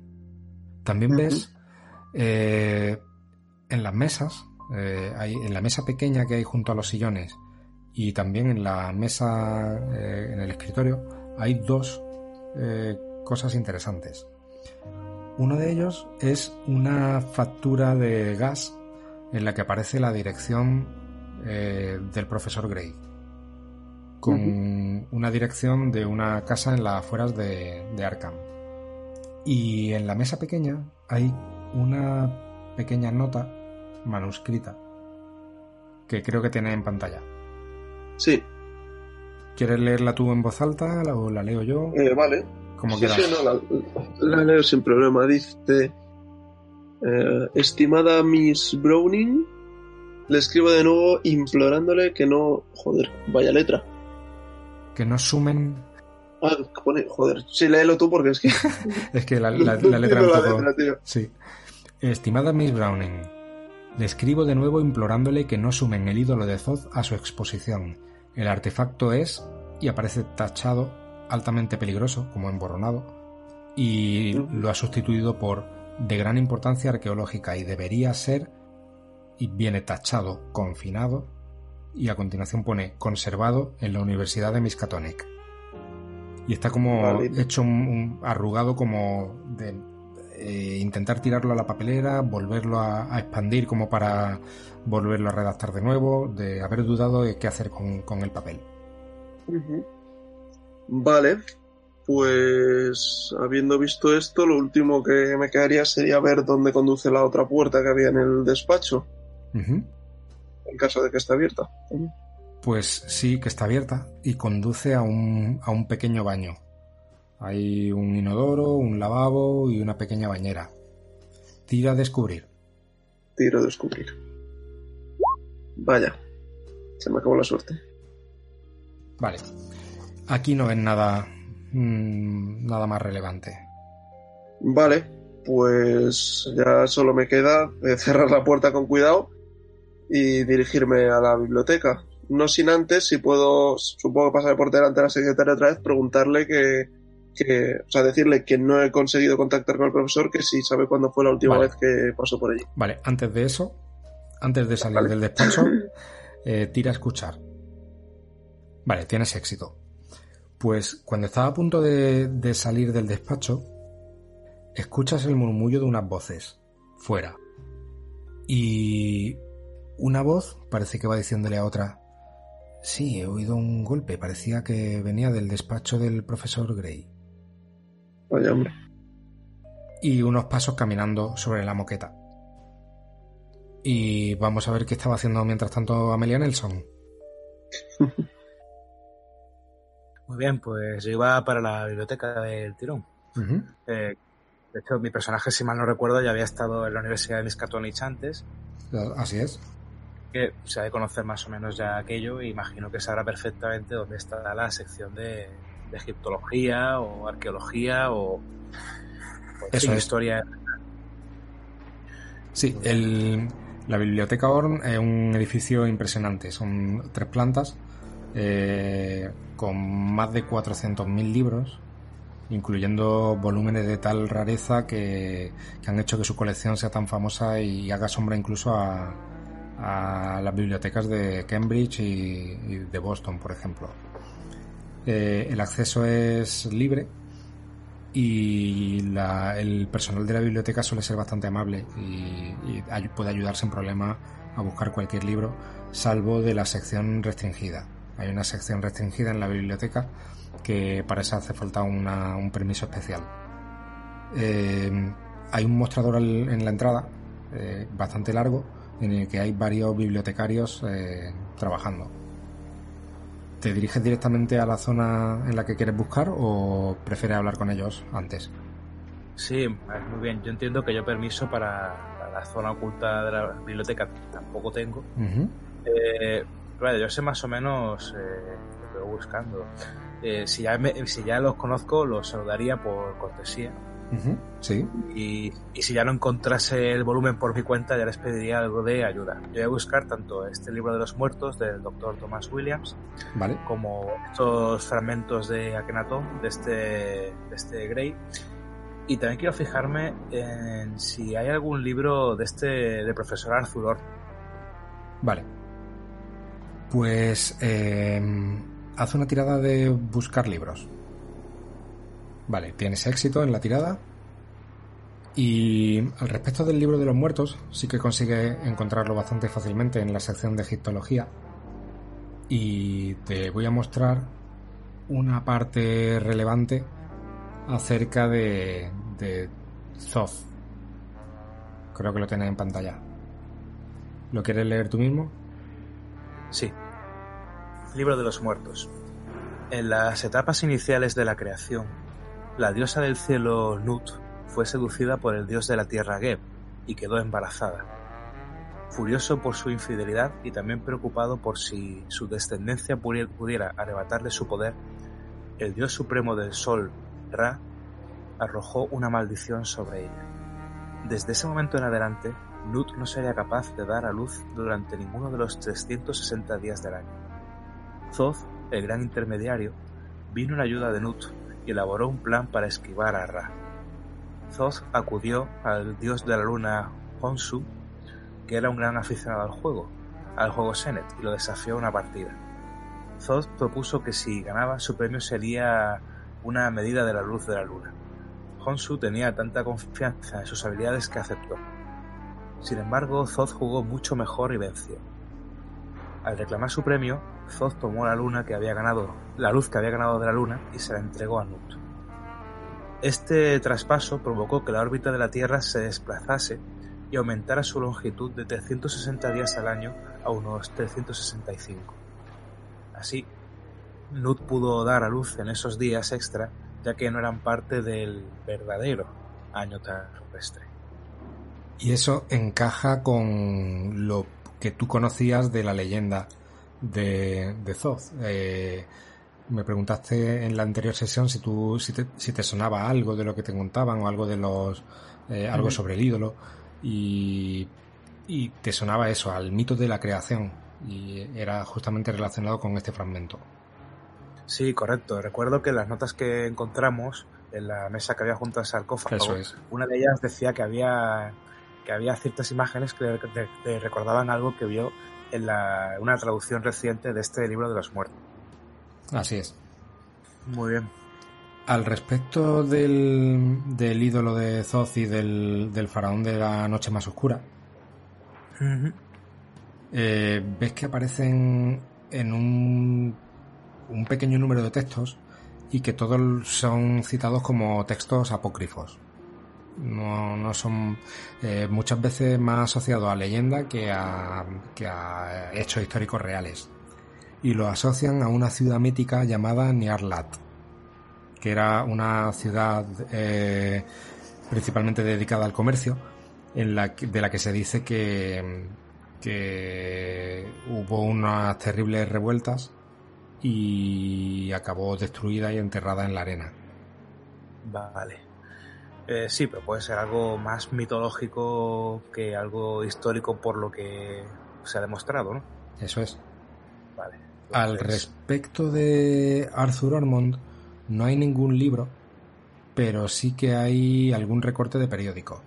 También ves eh, en las mesas, eh, hay, en la mesa pequeña que hay junto a los sillones y también en la mesa, eh, en el escritorio, hay dos cosas interesantes. Uno de ellos es una factura de gas en la que aparece la dirección eh, del profesor Gray con una dirección de una casa en las afueras de, de Arkham. Y en la mesa pequeña hay una pequeña nota manuscrita que creo que tiene en pantalla.
Sí,
¿Quieres leerla tú en voz alta o la leo yo?
eh, vale.
Como
Sí,
quieras.
sí, no, la, la leo sin problema. Dice, eh, estimada Miss Browning, le escribo de nuevo implorándole que no... Joder, vaya letra.
Que no sumen.
Ah, pone... Joder, sí, léelo tú porque es que...
Es que la, la-
no
la letra un poco.
letra.
Sí. Estimada Miss Browning, le escribo de nuevo implorándole que no sumen el ídolo de Zoth a su exposición. El artefacto es, y aparece tachado, altamente peligroso, como emborronado, y lo ha sustituido por de gran importancia arqueológica y debería ser, y viene tachado, confinado, y a continuación pone conservado en la Universidad de Miskatonic. Y está como
Vale.
hecho un, un arrugado como de eh, intentar tirarlo a la papelera, volverlo a, a expandir como para volverlo a redactar de nuevo, de haber dudado de qué hacer con, con el papel.
Vale, pues habiendo visto esto, lo último que me quedaría sería ver dónde conduce la otra puerta que había en el despacho, en caso de que esté abierta.
Pues sí, que está abierta y conduce a un, a un pequeño baño. Hay un inodoro, un lavabo y una pequeña bañera. Tira a descubrir.
Tiro a descubrir. Vaya, se me acabó la suerte.
Vale. Aquí no ves nada, mm, nada más relevante.
Vale, pues ya solo me queda eh, cerrar la puerta con cuidado y dirigirme a la biblioteca. No sin antes, si puedo, supongo que pasaré por delante de la secretaria otra vez, preguntarle que, que, o sea, decirle que no he conseguido contactar con el profesor, que si sabe cuándo fue la última
Vale.
vez que pasó por allí.
Vale, antes de eso, antes de salir
Vale.
del despacho, eh, tira a escuchar. Vale, tienes éxito. Pues cuando estaba a punto de, de salir del despacho, escuchas el murmullo de unas voces fuera. Y una voz parece que va diciéndole a otra, sí, he oído un golpe, parecía que venía del despacho del profesor Gray.
Vaya hombre.
y unos pasos caminando sobre la moqueta. Y vamos a ver qué estaba haciendo mientras tanto Amelia Nelson.
Muy bien, pues yo iba para la biblioteca del tirón.
Ujú.
Eh, de hecho, mi personaje, si mal no recuerdo, ya había estado en la Universidad de Miskatonic antes,
Así es.
que se ha de conocer más o menos ya aquello e imagino que sabrá perfectamente dónde está la sección de, de egiptología o arqueología o, en
Eso
fin,
es.
historia.
Sí, el, la Biblioteca Orn es un edificio impresionante. Son tres plantas eh, con más de 400.000 libros, incluyendo volúmenes de tal rareza que, que han hecho que su colección sea tan famosa y haga sombra incluso a, las bibliotecas de Cambridge y, de Boston, por ejemplo. Eh, el acceso es libre y la- el personal de la biblioteca suele ser bastante amable y, puede ayudar sin problema a buscar cualquier libro, salvo de la sección restringida. Hay una sección restringida en la biblioteca que para eso hace falta una- un permiso especial. Eh, hay un mostrador en la entrada, eh, bastante largo, en el que hay varios bibliotecarios eh, trabajando. ¿Te diriges directamente a la zona en la que quieres buscar o prefieres hablar con ellos antes?
Sí, muy bien. Yo entiendo que yo permiso para, para la zona oculta de la biblioteca tampoco tengo. Vale, yo sé más o menos eh, lo que voy buscando. Eh, si, ya me- si ya los conozco, los saludaría por cortesía.
Ujú, Sí.
Y, y si ya no encontrase el volumen por mi cuenta, ya les pediría algo de ayuda. Yo voy a buscar tanto este libro de los muertos del doctor Thomas Williams
Vale.
como estos fragmentos de Akhenaton de este, de este Grey. Y también quiero fijarme en si hay algún libro de este del profesor Arthur Orr.
Vale. Pues eh, haz una tirada de buscar libros. Vale, tienes éxito en la tirada. Y al respecto del libro de los muertos, sí que consigues encontrarlo bastante fácilmente en la sección de egiptología. Y te voy a mostrar una parte relevante acerca de, de Thoth. Creo que lo tienes en pantalla. ¿Lo quieres leer tú mismo?
Sí. Libro de los muertos. En las etapas iniciales de la creación, la diosa del cielo Nut fue seducida por el dios de la tierra Geb y quedó embarazada. Furioso por su infidelidad y también preocupado por si su descendencia pudi- pudiera arrebatarle su poder, el dios supremo del sol, Ra, arrojó una maldición sobre ella. Desde ese momento en adelante, Nut no sería capaz de dar a luz durante ninguno de los 360 días del año. Thoth, el gran intermediario, vino en ayuda de Nut y elaboró un plan para esquivar a Ra. Thoth acudió al dios de la luna Honsu, que era un gran aficionado al juego, al juego Senet, y lo desafió a una partida. Thoth propuso que si ganaba su premio sería una medida de la luz de la luna. Honsu tenía tanta confianza en sus habilidades que aceptó. Sin embargo, Thoth jugó mucho mejor y venció. Al reclamar su premio, Thoth tomó la luna que había ganado, la luz que había ganado de la luna y se la entregó a Nut. Este traspaso provocó que la órbita de la Tierra se desplazase y aumentara su longitud de 360 días al año a unos 365. Así, Nut pudo dar a luz en esos días extra, ya que no eran parte del verdadero año terrestre.
Y eso encaja con lo que tú conocías de la leyenda de, de Thoth. Eh, me preguntaste en la anterior sesión si tú si te, si te sonaba algo de lo que te contaban o algo de los eh, algo sobre el ídolo y, y te sonaba eso al mito de la creación y era justamente relacionado con este fragmento.
Sí, correcto. Recuerdo que las notas que encontramos en la mesa que había junto al sarcófago,
Eso es.
una de ellas decía que había que había ciertas imágenes que recordaban algo que vio en la, una traducción reciente de este libro de los muertos.
Así es.
Muy bien.
Al respecto del, del ídolo de Thoth y del, del faraón de la noche más oscura, eh, ves que aparecen en un, un pequeño número de textos y que todos son citados como textos apócrifos. No, son eh, muchas veces más asociados a leyenda que a, que a hechos históricos reales. y lo asocian a una ciudad mítica llamada Niarlat, que era una ciudad eh, principalmente dedicada al comercio, en la de la que se dice que hubo unas terribles revueltas y acabó destruida y enterrada en la arena.
Vale. Eh, sí, pero puede ser algo más mitológico que algo histórico por lo que se ha demostrado, ¿no?
Eso es.
Vale.
Al respecto de Arthur Ormond, no hay ningún libro, pero sí que hay algún recorte de periódico.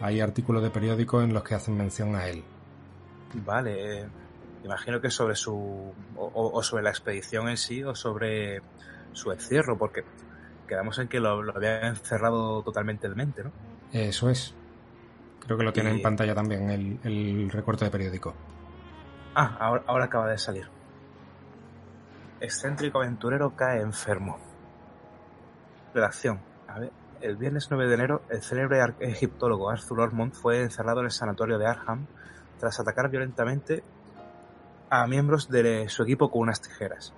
Hay artículos de periódico en los que hacen mención a él.
Vale. eh, imagino que sobre su. O, o sobre la expedición en sí, o sobre su encierro, porque quedamos en que lo, lo había encerrado totalmente de mente, ¿no?
Eso es. Creo que lo tiene
Y-
en pantalla también el, el recorte de periódico.
Ah, ahora, ahora acaba de salir. Excéntrico aventurero cae enfermo. Redacción. A ver, el viernes 9 de enero, el célebre egiptólogo Arthur Ormond fue encerrado en el sanatorio de Arham tras atacar violentamente a miembros de su equipo con unas tijeras.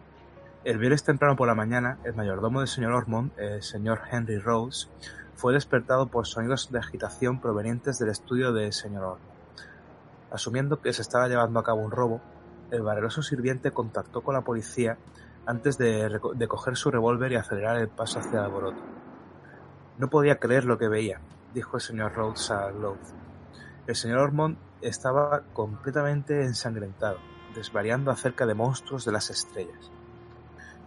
El viernes temprano por la mañana, el mayordomo del señor Ormond, el señor Henry Rose, fue despertado por sonidos de agitación provenientes del estudio del señor Ormond. Asumiendo que se estaba llevando a cabo un robo, el valeroso sirviente contactó con la policía antes de, coger su revólver y acelerar el paso hacia el alboroto. No podía creer lo que veía, dijo el señor Rhodes a Lowe. El señor Ormond estaba completamente ensangrentado, desvariando acerca de monstruos de las estrellas.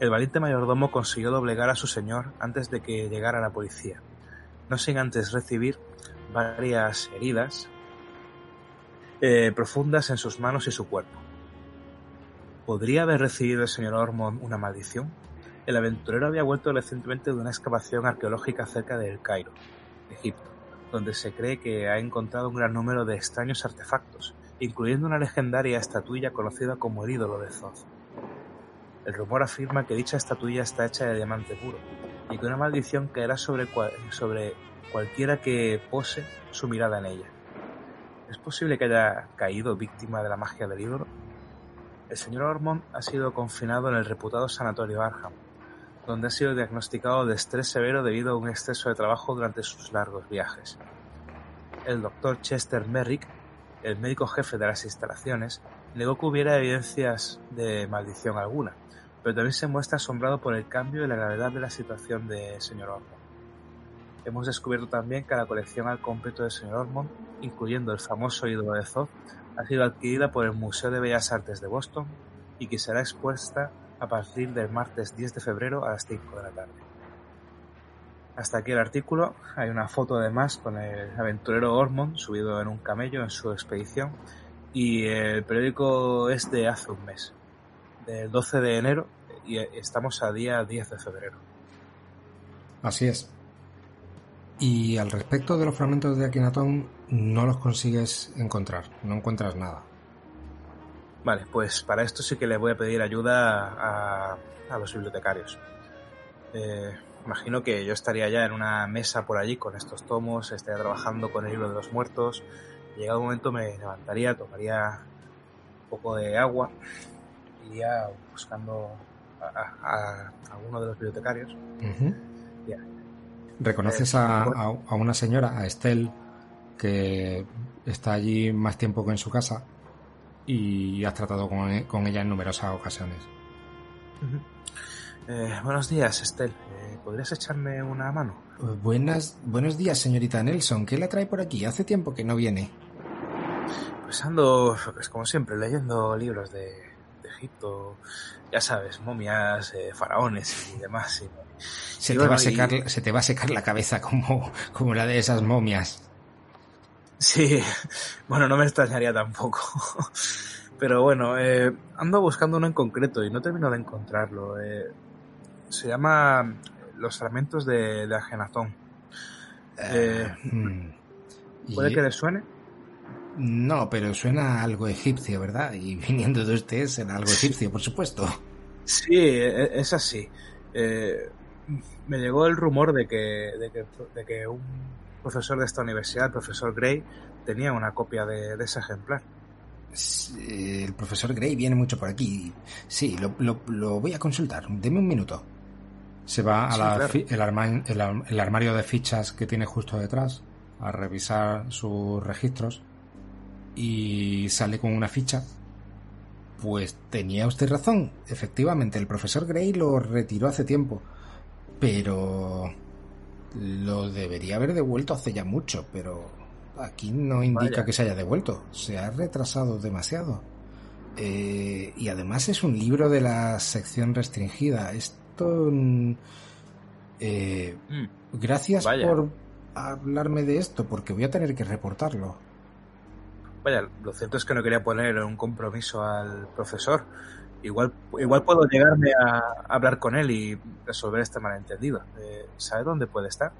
El valiente mayordomo consiguió doblegar a su señor antes de que llegara la policía, no sin antes recibir varias heridas eh, profundas en sus manos y su cuerpo. ¿Podría haber recibido el señor Ormond una maldición? El aventurero había vuelto recientemente de una excavación arqueológica cerca de El Cairo, Egipto, donde se cree que ha encontrado un gran número de extraños artefactos, incluyendo una legendaria estatuilla conocida como el ídolo de Thoth. El rumor afirma que dicha estatuilla está hecha de diamante puro y que una maldición caerá sobre, sobre cualquiera que pose su mirada en ella. ¿Es posible que haya caído víctima de la magia del ídolo? El señor Ormond ha sido confinado en el reputado sanatorio Arham, donde ha sido diagnosticado de estrés severo debido a un exceso de trabajo durante sus largos viajes. El doctor Chester Merrick, el médico jefe de las instalaciones, negó que hubiera evidencias de maldición alguna, pero también se muestra asombrado por el cambio y la gravedad de la situación del señor Ormond. Hemos descubierto también que la colección al completo del señor Ormond, incluyendo el famoso ídolo de Thoth, ha sido adquirida por el Museo de Bellas Artes de Boston y que será expuesta a partir del martes 10 de febrero a las 5 de la tarde. Hasta aquí el artículo. Hay una foto además con el aventurero Ormond subido en un camello en su expedición y el periódico es de hace un mes, del 12 de enero y estamos a día 10 de febrero.
Así es. Y al respecto de los fragmentos de Akinatón, no los consigues encontrar, no encuentras nada.
Vale, pues para esto sí que le voy a pedir ayuda a, a los bibliotecarios. Eh, imagino que yo estaría ya en una mesa por allí con estos tomos, estaría trabajando con el libro de los muertos. Llegado un momento me levantaría, tomaría un poco de agua, iría buscando a, a- a alguno de los bibliotecarios.
Reconoces
Eh,
a, a- una señora, a Estelle, que está allí más tiempo que en su casa y has tratado con, e- con ella en numerosas ocasiones.
Eh, buenos días, Estel. Eh, ¿Podrías echarme una mano?
Pues buenas, buenos días, señorita Nelson. ¿Qué la trae por aquí? Hace tiempo que no viene.
Pues ando, pues como siempre, leyendo libros de Egipto, ya sabes, momias, eh, faraones y demás. y-
Se,
Y
te
bueno,
va a
y-
secar, se te va a secar la cabeza como, como la de esas momias.
Sí, bueno, no me extrañaría tampoco. Pero bueno, eh, ando buscando uno en concreto y no termino de encontrarlo. eh. se llama Los fragmentos de, de Agenatón. Eh,
Mm. Y-
¿Puede que le suene?
No, pero suena algo egipcio, ¿verdad? Y viniendo de usted será algo egipcio, por supuesto.
Sí, e- es así. Eh, me llegó el rumor de que, de que, de que un profesor de esta universidad, el profesor Gray, tenía una copia de, de ese ejemplar.
Sí, El profesor Gray viene mucho por aquí. Sí, lo, lo- lo voy a consultar. Deme un minuto.
Se va a
Sí,
la
claro.
fi- el, arma- el ar- el armario de fichas que tiene justo detrás a revisar sus registros y sale con una ficha. Pues tenía usted razón. Efectivamente, el profesor Gray lo retiró hace tiempo. Pero lo debería haber devuelto hace ya mucho, pero aquí no indica
Vaya.
que se haya devuelto. Se ha retrasado demasiado. Eh, y además es un libro de la sección restringida. Esto... mm, eh,
Mm,
gracias
Vaya.
por hablarme de esto, porque voy a tener que reportarlo.
Vaya, lo cierto es que no quería poner un compromiso al profesor. Igual, igual puedo llegarme a hablar con él y resolver este malentendido. Eh, ¿Sabe dónde puede estar?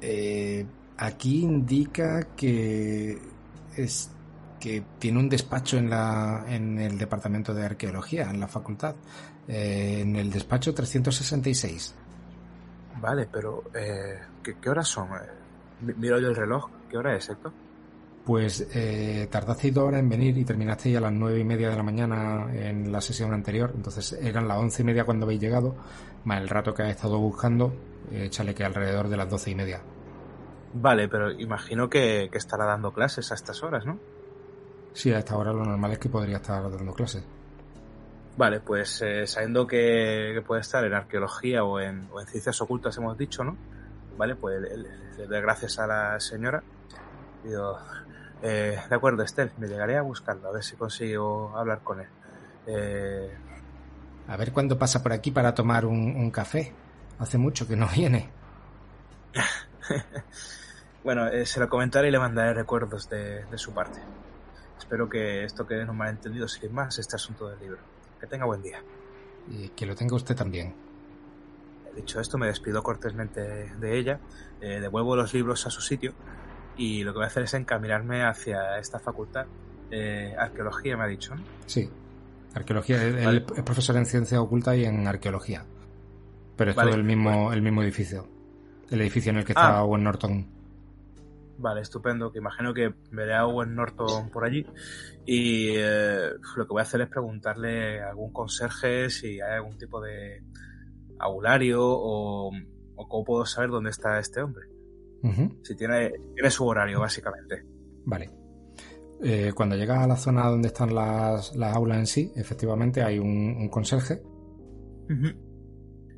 Eh, aquí indica que es que tiene un despacho en la en el departamento de arqueología en la facultad eh, en el despacho 366
Vale, pero eh, ¿qué, qué horas son? Eh, mi- miro yo el reloj. ¿Qué hora es, Héctor?
Pues eh, tardasteis dos horas en venir y terminasteis a las nueve y media de la mañana en la sesión anterior entonces eran las once y media cuando habéis llegado más el rato que has estado buscando eh, échale que alrededor de las doce y media
Vale, pero imagino que, que estará dando clases a estas horas, ¿no?
sí a esta hora lo normal es que podría estar dando clases
Vale, pues eh, sabiendo que, que puede estar en arqueología o en, o en ciencias ocultas, hemos dicho, ¿no? Vale, pues le, le- le doy gracias a la señora. Digo, eh, de acuerdo, Estel, me llegaré a buscarlo, a ver si consigo hablar con él. Eh,
A ver cuándo pasa por aquí para tomar un, un café. Hace mucho que no viene.
bueno, eh, se lo comentaré y le mandaré recuerdos de, de su parte. Espero que esto quede en un malentendido sin más este asunto del libro. Que tenga buen día.
Y que lo tenga usted también.
Dicho esto, me despido cortésmente de ella, eh, devuelvo los libros a su sitio y lo que voy a hacer es encaminarme hacia esta facultad. Eh, arqueología me ha dicho.
Sí. Arqueología. Él
Vale.
él es profesor en ciencia oculta y en arqueología. Pero es
Vale,
todo el mismo, el mismo edificio. El edificio en el que está
Ah.
Owen Norton.
Vale, estupendo, que imagino que veré a Owen Norton por allí y eh, lo que voy a hacer es preguntarle a algún conserje si hay algún tipo de aulario o, o cómo puedo saber dónde está este hombre. Si tiene, tiene su horario, básicamente.
Vale. Eh, cuando llegas a la zona donde están las, las aulas en sí, efectivamente hay un, un conserje.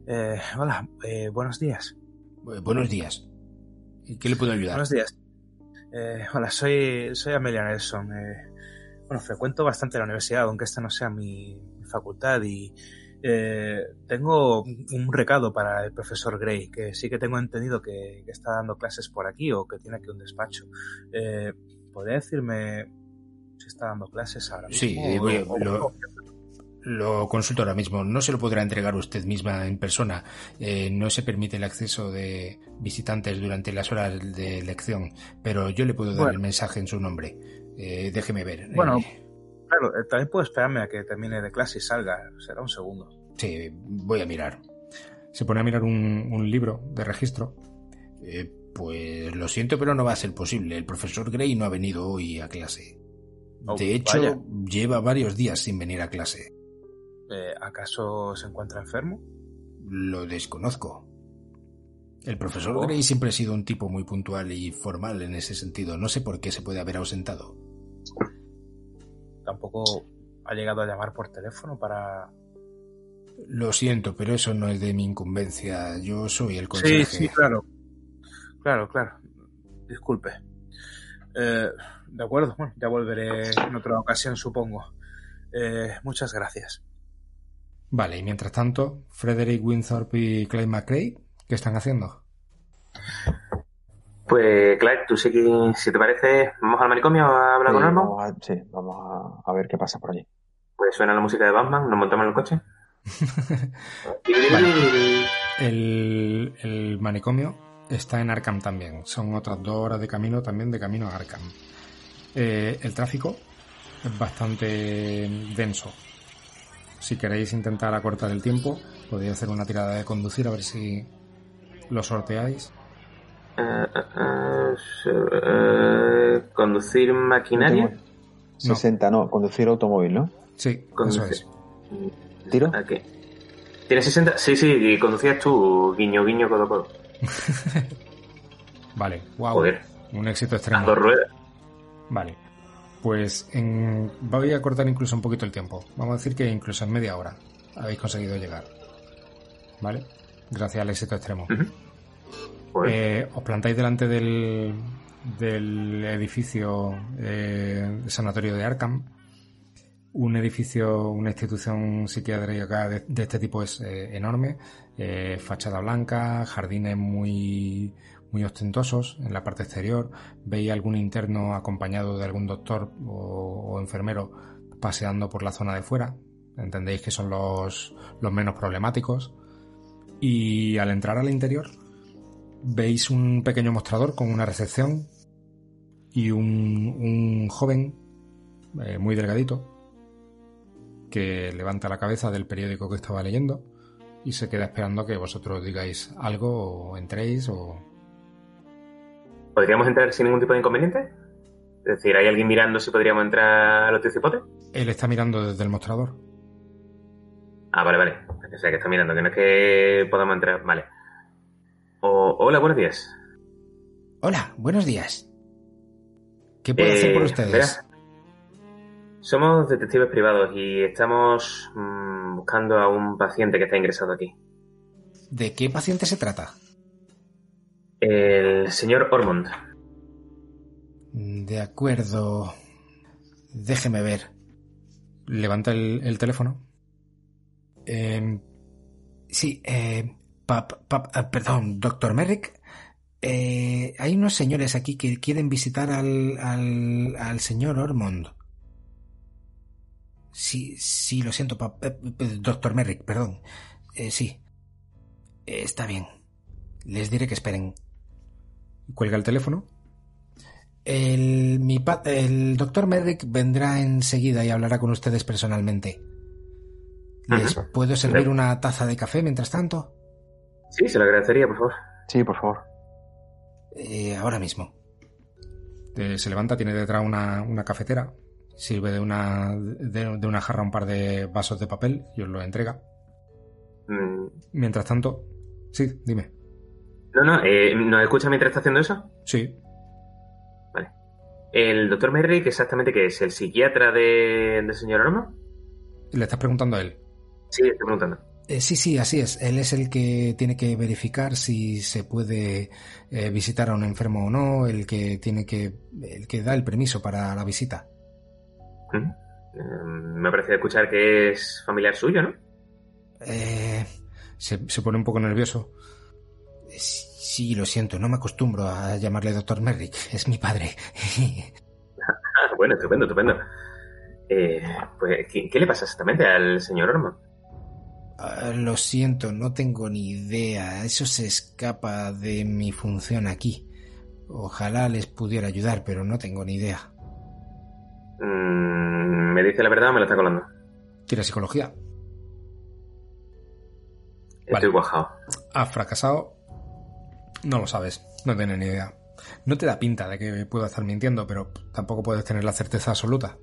Eh, hola, eh, buenos días.
Eh, buenos días. ¿Y qué le puedo ayudar?
Buenos días. Eh, hola, soy, soy Amelia Nelson. Eh, bueno, frecuento bastante la universidad, aunque esta no sea mi, mi facultad, y eh, tengo un recado para el profesor Gray, que sí que tengo entendido que, que está dando clases por aquí o que tiene aquí un despacho. Eh, ¿Podría decirme si está dando clases ahora mismo?
Sí, voy a-
o-
lo-
o-
Lo consulto ahora mismo. No se lo podrá entregar usted misma en persona. Eh, no se permite el acceso de visitantes durante las horas de lección, pero yo le puedo dar
Bueno.
el mensaje en su nombre. Eh, déjeme ver.
Bueno. Claro, eh, también puedo esperarme a que termine de clase y salga. Será un segundo.
sí, voy a mirar.
Se pone a mirar un, un libro de registro.
Eh, pues lo siento, pero no va a ser posible. El profesor Gray no ha venido hoy a clase.
Oh,
De hecho,
vaya.
lleva varios días sin venir a clase.
Eh, ¿Acaso se encuentra enfermo?
Lo desconozco. El profesor
Oh.
Gray siempre ha sido un tipo muy puntual y formal en ese sentido. No sé por qué se puede haber ausentado.
Tampoco ha llegado a llamar por teléfono para...
Lo siento, pero eso no es de mi incumbencia. Yo soy el conserje.
claro. Claro, claro. Disculpe. Eh, de acuerdo, bueno, ya volveré en otra ocasión, supongo. Eh, muchas gracias.
Vale, y mientras tanto, Frederick Winthorpe y Clay McRae, ¿qué están haciendo?
Pues, Clark, tú sí que, si te parece, vamos al manicomio a hablar con
Sí,
Alma.
vamos a, sí, vamos a, a ver qué pasa por allí.
Pues suena la música de Batman, nos montamos en el coche.
El, el manicomio está en Arkham también. Son otras dos horas de camino también de camino a Arkham. Eh, el tráfico es bastante denso. Si queréis intentar acortar el tiempo, podéis hacer una tirada de conducir a ver si lo sorteáis.
Eh, eh, eh, conducir maquinaria.
No tengo-
No.
60, no, conducir automóvil, ¿no?
Sí, eso es.
¿Tiro?
¿A qué? ¿Tienes 60? Sí, sí, y conducías tú, guiño, guiño, codo, codo.
Vale, wow.
Joder,
Un éxito
a
extremo.
dos ruedas.
Vale. Pues en... voy a cortar incluso un poquito el tiempo. Vamos a decir que incluso en media hora habéis conseguido llegar. ¿Vale? Gracias al éxito extremo.
Joder.
Eh, os plantáis delante del, edificio eh, sanatorio de Arkham. Un edificio, una institución psiquiátrica de, este tipo es eh, enorme. Fachada blanca, jardines muy, muy ostentosos en la parte exterior. Veis algún interno acompañado de algún doctor o, enfermero paseando por la zona de fuera. Entendéis que son los menos problemáticos. Y al entrar al interior, veis un pequeño mostrador con una recepción y un, un joven eh, muy delgadito que levanta la cabeza del periódico que estaba leyendo y se queda esperando que vosotros digáis algo o entréis o...
¿Podríamos entrar sin ningún tipo de inconveniente? Es decir, ¿hay alguien mirando si podríamos entrar a los cipote?
Él está mirando desde el mostrador.
Ah, vale, vale. O sea, que está mirando, que no es que podamos entrar. Vale. Hola, buenos días.
Hola, buenos días. ¿Qué puedo hacer por
Eh,
ustedes?
verás, Somos detectives privados y estamos mm, buscando a un paciente que está ingresado aquí.
¿De qué paciente se trata?
El señor Ormond.
De acuerdo. Déjeme ver.
Levanta el, el teléfono.
Eh, sí, eh, pa- pa- ah, perdón, doctor Merrick. Eh, hay unos señores aquí que quieren visitar al, al, al señor Ormond. Sí, sí, lo siento, pa- eh, eh, doctor Merrick, perdón. Eh, sí. Eh, está bien. Les diré que esperen.
Cuelga el teléfono.
El, mi pa- el doctor Merrick vendrá enseguida y hablará con ustedes personalmente. ¿Les puedo servir una taza de café mientras tanto?
Sí, se lo agradecería, por favor.
Sí, por favor.
Eh, ahora mismo.
Eh, se levanta, tiene detrás una, una cafetera. Sirve de una, de, de una jarra un par de vasos de papel y os lo entrega.
Mm,
Mientras tanto... Sí, dime.
no, no, eh, ¿nos escucha mientras está haciendo eso?
Sí,
El doctor Merrick, exactamente, que es el psiquiatra de- del señor Ormond.
le estás preguntando a él.
Sí, estoy preguntando.
Eh, sí, sí, así es. Él es el que tiene que verificar si se puede eh, visitar a un enfermo o no, el que tiene que, el que da el permiso para la visita.
Eh, me parece escuchar que es familiar suyo, ¿no?
Eh,
Se, se pone un poco nervioso.
sí, lo siento, no me acostumbro a llamarle doctor Merrick. Es mi padre.
Bueno, estupendo, estupendo. Eh, pues, ¿qué, qué le pasa exactamente al señor Ormond?
Ah, lo siento, no tengo ni idea. Eso se escapa de mi función aquí. Ojalá les pudiera ayudar, pero no tengo ni idea.
Mm, ¿Me dice la verdad o me lo está colando?
Tira psicología.
Estoy cuajado.
Has fracasado. No lo sabes. No tienes ni idea. No te da pinta de que pueda estar mintiendo, pero tampoco puedes tener la certeza absoluta.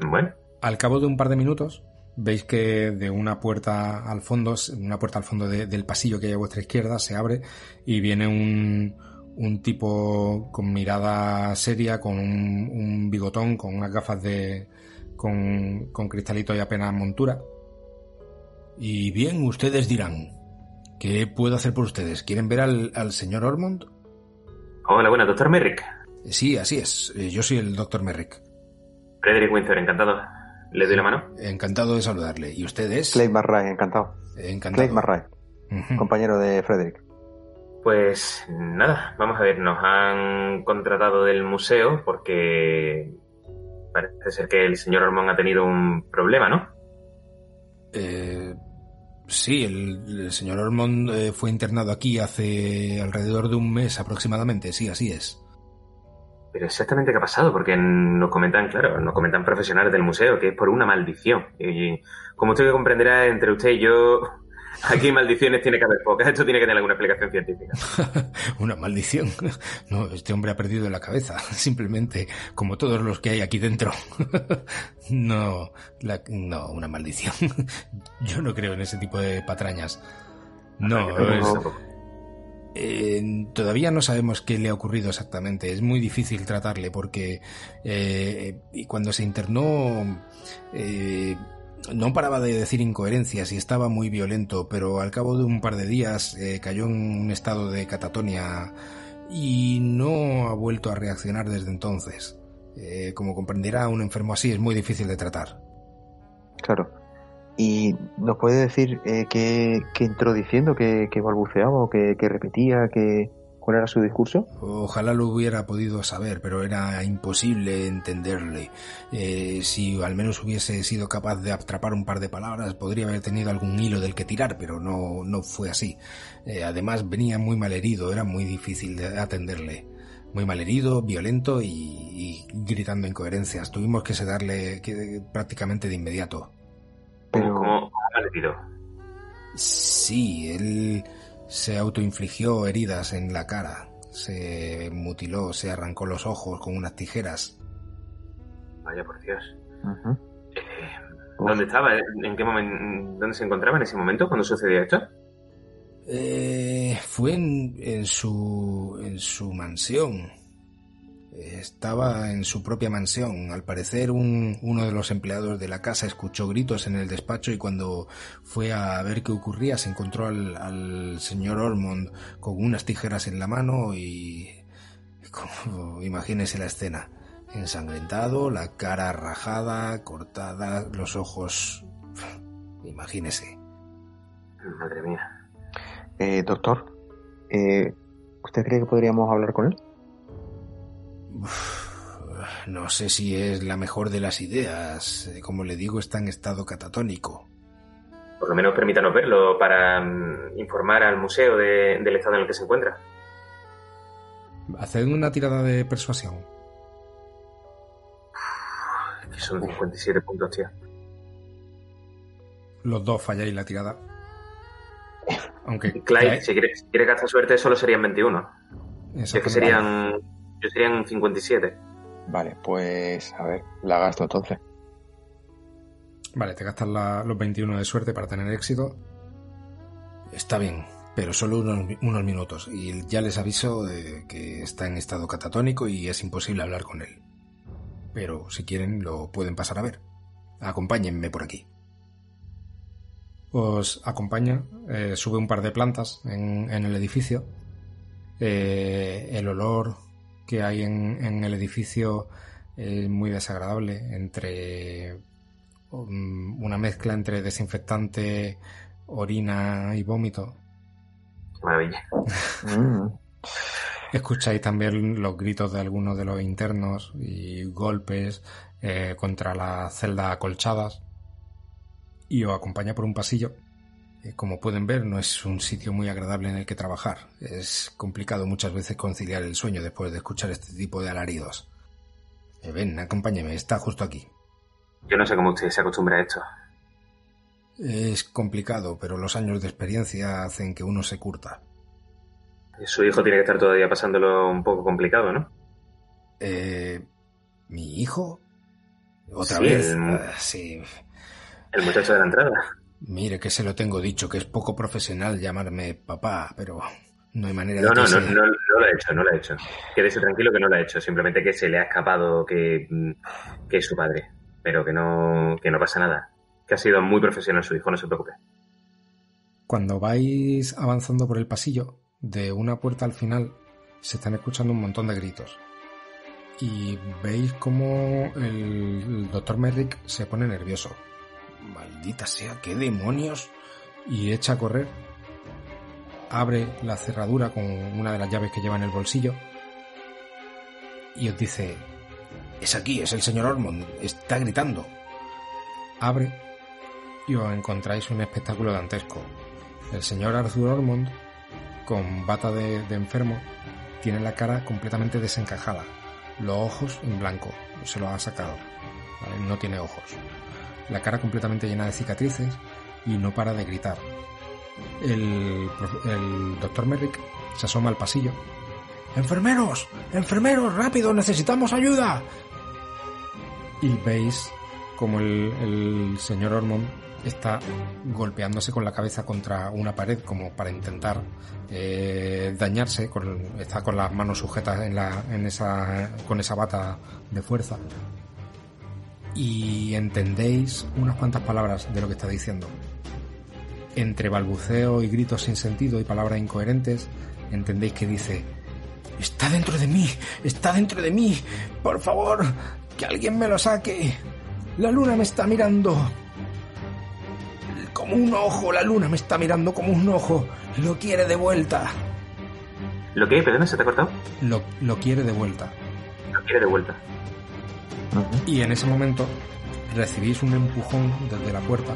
Bueno,
Al cabo de un par de minutos, veis que de una puerta al fondo, una puerta al fondo de- del pasillo que hay a vuestra izquierda, se abre y viene un, un tipo con mirada seria, con un, un bigotón, con unas gafas de. con, con cristalito y apenas montura. Y bien, ustedes dirán. ¿Qué puedo hacer por ustedes? ¿Quieren ver al, al señor Ormond?
hola, buenas, doctor Merrick.
Sí, así es. Eh, Yo soy el doctor Merrick.
Frederick Windsor, encantado. ¿Le doy la mano?
Encantado de saludarle. ¿Y ustedes?
Clay Marray, encantado.
Encantado.
Clay Marray, compañero de Frederick.
Pues nada, vamos a ver, nos han contratado del museo porque parece ser que el señor Ormond ha tenido un problema, ¿no?
Eh, sí, el, el señor Ormond eh, fue internado aquí hace alrededor de un mes aproximadamente, sí, así es.
Pero exactamente qué ha pasado, porque nos comentan, claro, nos comentan profesionales del museo que es por una maldición. Y como usted comprenderá, entre usted y yo, Aquí maldiciones tiene que haber pocas. Esto tiene que tener alguna explicación científica.
Una maldición. No, este hombre ha perdido la cabeza. Simplemente, como todos los que hay aquí dentro. No, la- no, una maldición. Yo no creo en ese tipo de patrañas. No, es-
tampoco.
Eh, todavía no sabemos qué le ha ocurrido exactamente. Es muy difícil tratarle porque eh, cuando se internó eh, no paraba de decir incoherencias y estaba muy violento, pero al cabo de un par de días eh, cayó en un estado de catatonia y no ha vuelto a reaccionar desde entonces. Eh, como comprenderá, un enfermo así es muy difícil de tratar.
Claro. ¿Y nos puede decir eh, qué, qué entró diciendo, qué, qué balbuceaba o qué, repetía, qué, cuál era su discurso?
Ojalá lo hubiera podido saber, pero era imposible entenderle. Eh, si al menos hubiese sido capaz de atrapar un par de palabras, podría haber tenido algún hilo del que tirar, pero no, no fue así. Eh, además, venía muy mal herido, era muy difícil de atenderle. Muy mal herido, violento y, y gritando incoherencias. Tuvimos que sedarle que- prácticamente de inmediato.
Pero-
¿Cómo, cómo ha malherido?
Sí, él se autoinfligió heridas en la cara, se mutiló, se arrancó los ojos con unas tijeras.
Vaya por Dios. Eh, ¿Dónde estaba? ¿En qué momento? ¿Dónde se encontraba en ese momento cuando sucedió esto?
Eh, fue en, en su en su mansión. Estaba en su propia mansión. Al parecer un, uno de los empleados de la casa escuchó gritos en el despacho y cuando fue a ver qué ocurría se encontró al, al señor Ormond con unas tijeras en la mano y... como- imagínese la escena. Ensangrentado, la cara rajada, cortada, los ojos... Imagínese.
Madre mía.
Eh, doctor, eh, ¿usted cree que podríamos hablar con él?
Uf, No sé si es la mejor de las ideas. Eh, Como le digo, está en estado catatónico.
Por lo menos permítanos verlo para mm, informar al museo de- del estado en el que se encuentra.
Haced una tirada de persuasión.
Que son 57 puntos, tío.
Los dos falláis la tirada. Aunque
Clyde, si quieres, si quieres gastar suerte, solo serían 21. Si es que serían. Yo serían 57.
Vale, pues a ver, la gasto entonces.
Vale, te gastas la- los 21 de suerte para tener éxito. Está bien, pero solo unos, unos minutos. Y ya les aviso de que está en estado catatónico y es imposible hablar con él. Pero si quieren, lo pueden pasar a ver. Acompáñenme por aquí. Os acompaña, eh, sube un par de plantas en, en el edificio. Eh, el olor que hay en, en el edificio es muy desagradable entre um, una mezcla entre desinfectante, orina y vómito.
Maravilla.
Mm,
Escucháis también los gritos de algunos de los internos y golpes eh, contra las celdas acolchadas. Y os acompaña por un pasillo. Eh, como pueden ver, no es un sitio muy agradable en el que trabajar. Es complicado muchas veces conciliar el sueño después de escuchar este tipo de alaridos. Eh, ven, acompáñeme, está justo aquí.
Yo no sé cómo usted se acostumbra a esto.
Es complicado, pero los años de experiencia hacen que uno se curta.
Su hijo tiene que estar todavía pasándolo un poco complicado, ¿no?
Eh, ¿Mi hijo? ¿Otra
Sí,
vez?
el-
Ah, sí.
El muchacho de la entrada.
Mire que se lo tengo dicho, que es poco profesional llamarme papá, pero no hay manera
No,
de
no, no, no, no lo ha hecho, no lo ha hecho. Quédese tranquilo que no lo ha hecho. Simplemente que se le ha escapado que, mm, que es su padre. Pero que no, que no pasa nada. Que ha sido muy profesional su hijo, no se preocupe.
Cuando vais avanzando por el pasillo, de una puerta al final, se están escuchando un montón de gritos. Y veis como el doctor Merrick se pone nervioso. Maldita sea, qué demonios. Y echa a correr. Abre la cerradura con una de las llaves que lleva en el bolsillo. Y os dice, es aquí, es el señor Ormond, está gritando. Abre y os encontráis un espectáculo dantesco. El señor Arthur Ormond, con bata de, enfermo, tiene la cara completamente desencajada, los ojos en blanco, se los ha sacado, no tiene ojos, la cara completamente llena de cicatrices y no para de gritar.
El, doctor Merrick se asoma al pasillo. ¡Enfermeros! ¡Enfermeros! ¡Rápido! ¡Necesitamos ayuda! Y veis como el, señor Ormond está golpeándose con la cabeza contra una pared como para intentar eh, dañarse. Con, está con las manos sujetas en, en esa, con esa bata de fuerza. Y entendéis unas cuantas palabras de lo que está diciendo. Entre balbuceo y gritos sin sentido y palabras incoherentes, entendéis que dice, Está dentro de mí, está dentro de mí. Por favor, que alguien me lo saque. La luna me está mirando. Como un ojo, la luna me está mirando como un ojo. Lo quiere de vuelta.
¿Lo que? Perdona, ¿se te ha cortado?
Lo, lo quiere de vuelta.
Lo quiere de vuelta.
Y en ese momento recibís un empujón desde la puerta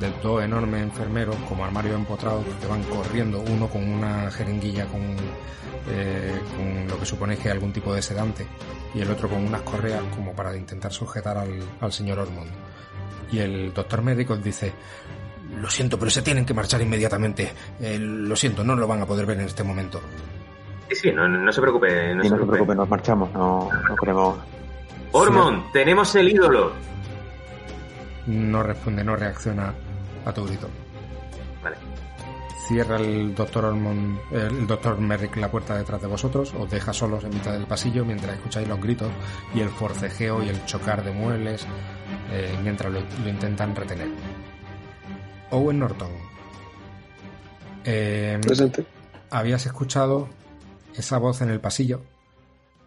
de dos enormes enfermeros como armarios empotrados que van corriendo, uno con una jeringuilla con, eh, con lo que suponéis que es algún tipo de sedante y el otro con unas correas como para intentar sujetar al, al señor Ormond. Y el doctor médico dice, lo siento, pero se tienen que marchar inmediatamente. Eh, lo siento, no lo van a poder ver en este momento.
Sí, sí, no, no se preocupe. No
y
se
no se preocupe, nos marchamos, no, no queremos...
Ormond, tenemos el ídolo.
No responde, no reacciona a tu grito.
Vale.
Cierra el doctor Ormond, el doctor Merrick la puerta detrás de vosotros, os deja solos en mitad del pasillo mientras escucháis los gritos y el forcejeo y el chocar de muebles eh, mientras lo, lo intentan retener. Owen Norton. Eh,
Presente.
habías escuchado esa voz en el pasillo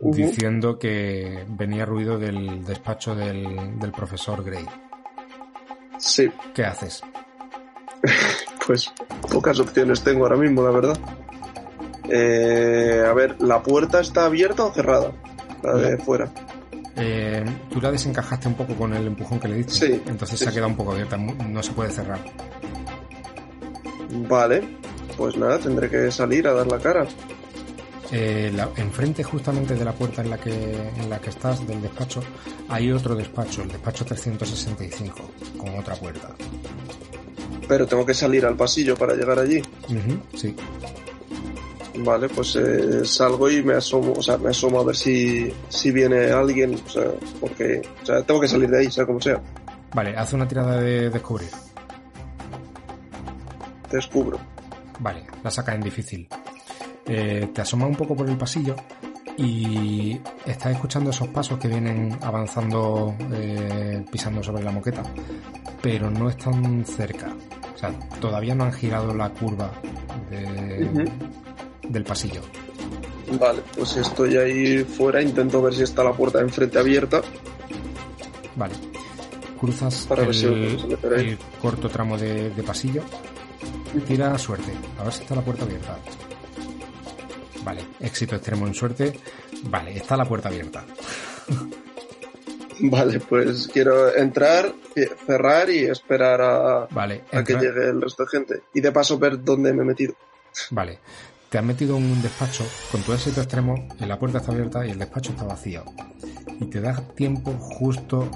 Diciendo que venía ruido del despacho del, del profesor Gray.
Sí,
¿Qué haces?
pues pocas opciones tengo ahora mismo, la verdad. Eh, a ver, ¿la puerta está abierta o cerrada? La de fuera.
Eh, tú la desencajaste un poco con el empujón que le diste.
Sí,
Entonces
sí,
se ha quedado un poco abierta, no se puede cerrar.
Vale, pues nada, tendré que salir a dar la cara.
Eh, la- enfrente justamente de la puerta en la que en la que estás del despacho hay otro despacho, el despacho 365, con otra puerta.
Pero tengo que salir al pasillo para llegar allí.
Sí.
Vale, pues eh, salgo y me asomo, o sea, me asomo a ver si, si viene alguien, o sea, porque, o sea, tengo que salir de ahí, sea como sea.
Vale, haz una tirada de descubrir.
Descubro.
Vale, la saca en difícil. Eh, te asoma un poco por el pasillo y estás escuchando esos pasos que vienen avanzando, eh, pisando sobre la moqueta, pero no están cerca. O sea, todavía no han girado la curva de- del pasillo.
Vale, pues estoy ahí fuera, intento ver si está la puerta de enfrente abierta.
Vale. Cruzas
Para si
el corto tramo de, de pasillo. Tira suerte. A ver si está la puerta abierta. Vale, éxito extremo en suerte. Vale, está la puerta abierta.
Vale, pues quiero entrar, eh, cerrar y esperar a,
Vale,
a que llegue el resto de gente. Y de paso ver dónde me he metido.
vale. Te has metido en un despacho con tu éxito extremo y la puerta está abierta y el despacho está vacío. Y te da tiempo justo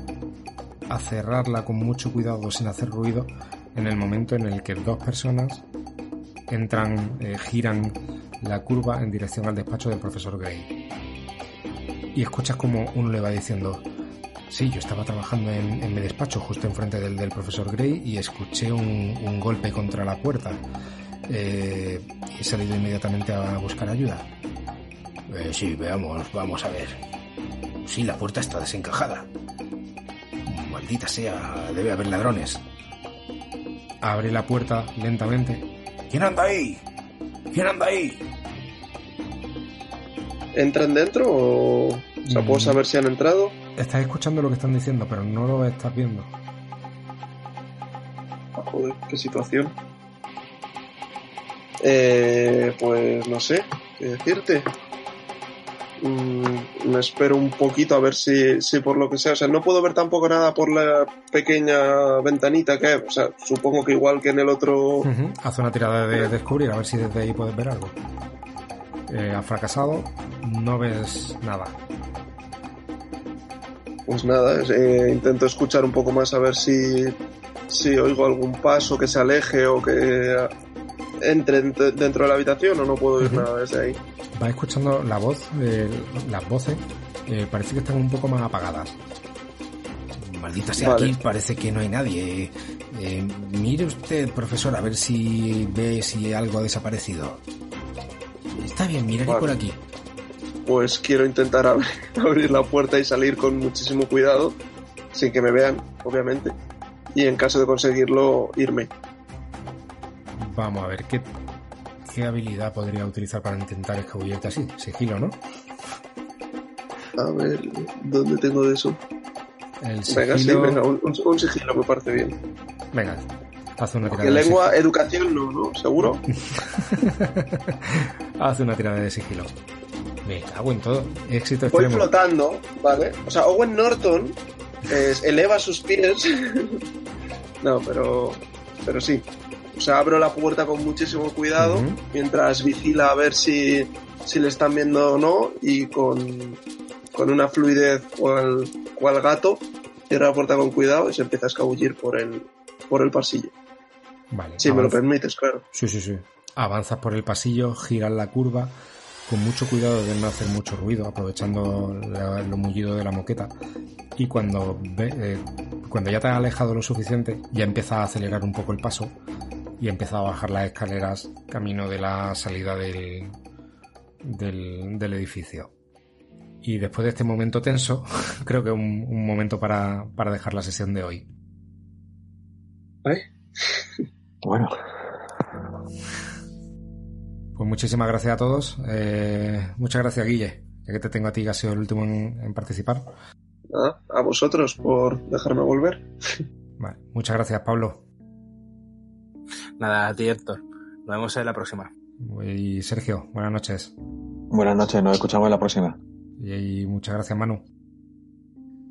a cerrarla con mucho cuidado sin hacer ruido en el momento en el que dos personas entran, eh, giran la curva en dirección al despacho del profesor Gray. Y escuchas como uno le va diciendo, sí, yo estaba trabajando en, en mi despacho justo enfrente del, del profesor Gray y escuché un, un golpe contra la puerta. Eh, he salido inmediatamente a buscar ayuda. "Eh, sí, veamos, vamos a ver. Sí, la puerta está desencajada. Maldita sea, debe haber ladrones. Abre la puerta lentamente. ¿Quién anda ahí? ¿Quién anda ahí?
¿Entran dentro o, o sea, puedo
Mm.
saber si han entrado?
Estás escuchando lo que están diciendo, pero no lo estás viendo.
Joder, qué situación. Eh, pues no sé, qué decirte. Mm, me espero un poquito a ver si, si por lo que sea, o sea, no puedo ver tampoco nada por la pequeña ventanita que hay, o sea, supongo que igual que en el otro...
Haz una tirada de descubrir, a ver si desde ahí puedes ver algo. Eh, has fracasado, no ves nada.
Pues nada, eh, intento escuchar un poco más a ver si, si oigo algún paso que se aleje o que entre dentro de la habitación o no puedo oír
Ujú.
nada desde ahí.
Va escuchando la voz, eh, las voces, eh, parece que están un poco más apagadas. Maldita sea,
Vale.
aquí parece que no hay nadie. Eh, mire usted, profesor, a ver si ve si algo ha desaparecido. Está bien, mira
Vale.
por aquí.
Pues quiero intentar abrir, abrir la puerta y salir con muchísimo cuidado, sin que me vean, obviamente. Y en caso de conseguirlo, irme.
Vamos a ver qué, qué habilidad podría utilizar para intentar escabullirte así. Sigilo, ¿no?
A ver, ¿dónde tengo de eso?
El
Venga, sí,
sigilo.
venga, un, un- un sigilo me parece bien.
Venga, haz una tirada de
lengua, educación no, ¿no? ¿Seguro?
Haz una tirada de sigilo. Me cago en todo. Éxito
Voy
extremo.
flotando, ¿vale? O sea, Owen Norton es- eleva sus pies. no, pero, pero sí. O sea, abro la puerta con muchísimo cuidado mientras vigila a ver si, si le están viendo o no y con, con una fluidez cual, cual gato cierra la puerta con cuidado y se empieza a escabullir por el, por el pasillo.
Vale.
Si me lo permites, claro.
Sí, sí, sí. Avanzas por el pasillo, giras la curva, con mucho cuidado de no hacer mucho ruido, aprovechando la- lo mullido de la moqueta. Y cuando, ve- eh, cuando ya te has alejado lo suficiente, ya empiezas a acelerar un poco el paso y empiezas a bajar las escaleras camino de la salida del, del, del edificio. Y después de este momento tenso, creo que es un, un momento para, para dejar la sesión de hoy.
Bueno,
Pues muchísimas gracias a todos. Eh, muchas gracias, Guille, ya que te tengo a ti, que has sido el último en, en participar.
Nada, a vosotros por dejarme volver.
Vale. Muchas gracias, Pablo.
Nada, a ti, Héctor. Nos vemos en la próxima.
Y Sergio, buenas noches.
buenas noches, nos escuchamos en la próxima.
Y, y muchas gracias, Manu.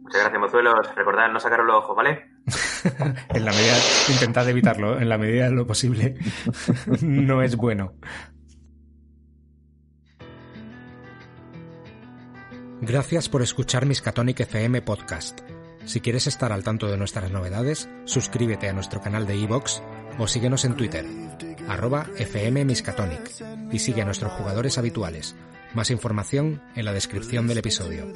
Muchas gracias, mozuelos. Recordad no sacaros los ojos, ¿vale?
En la medida, intentad evitarlo, en la medida de lo posible. no es bueno. Gracias por escuchar Miskatonic FM Podcast. Si quieres estar al tanto de nuestras novedades, suscríbete a nuestro canal de iVoox o síguenos en Twitter, arroba FM Miskatonic, y sigue a nuestros jugadores habituales. Más información en la descripción del episodio.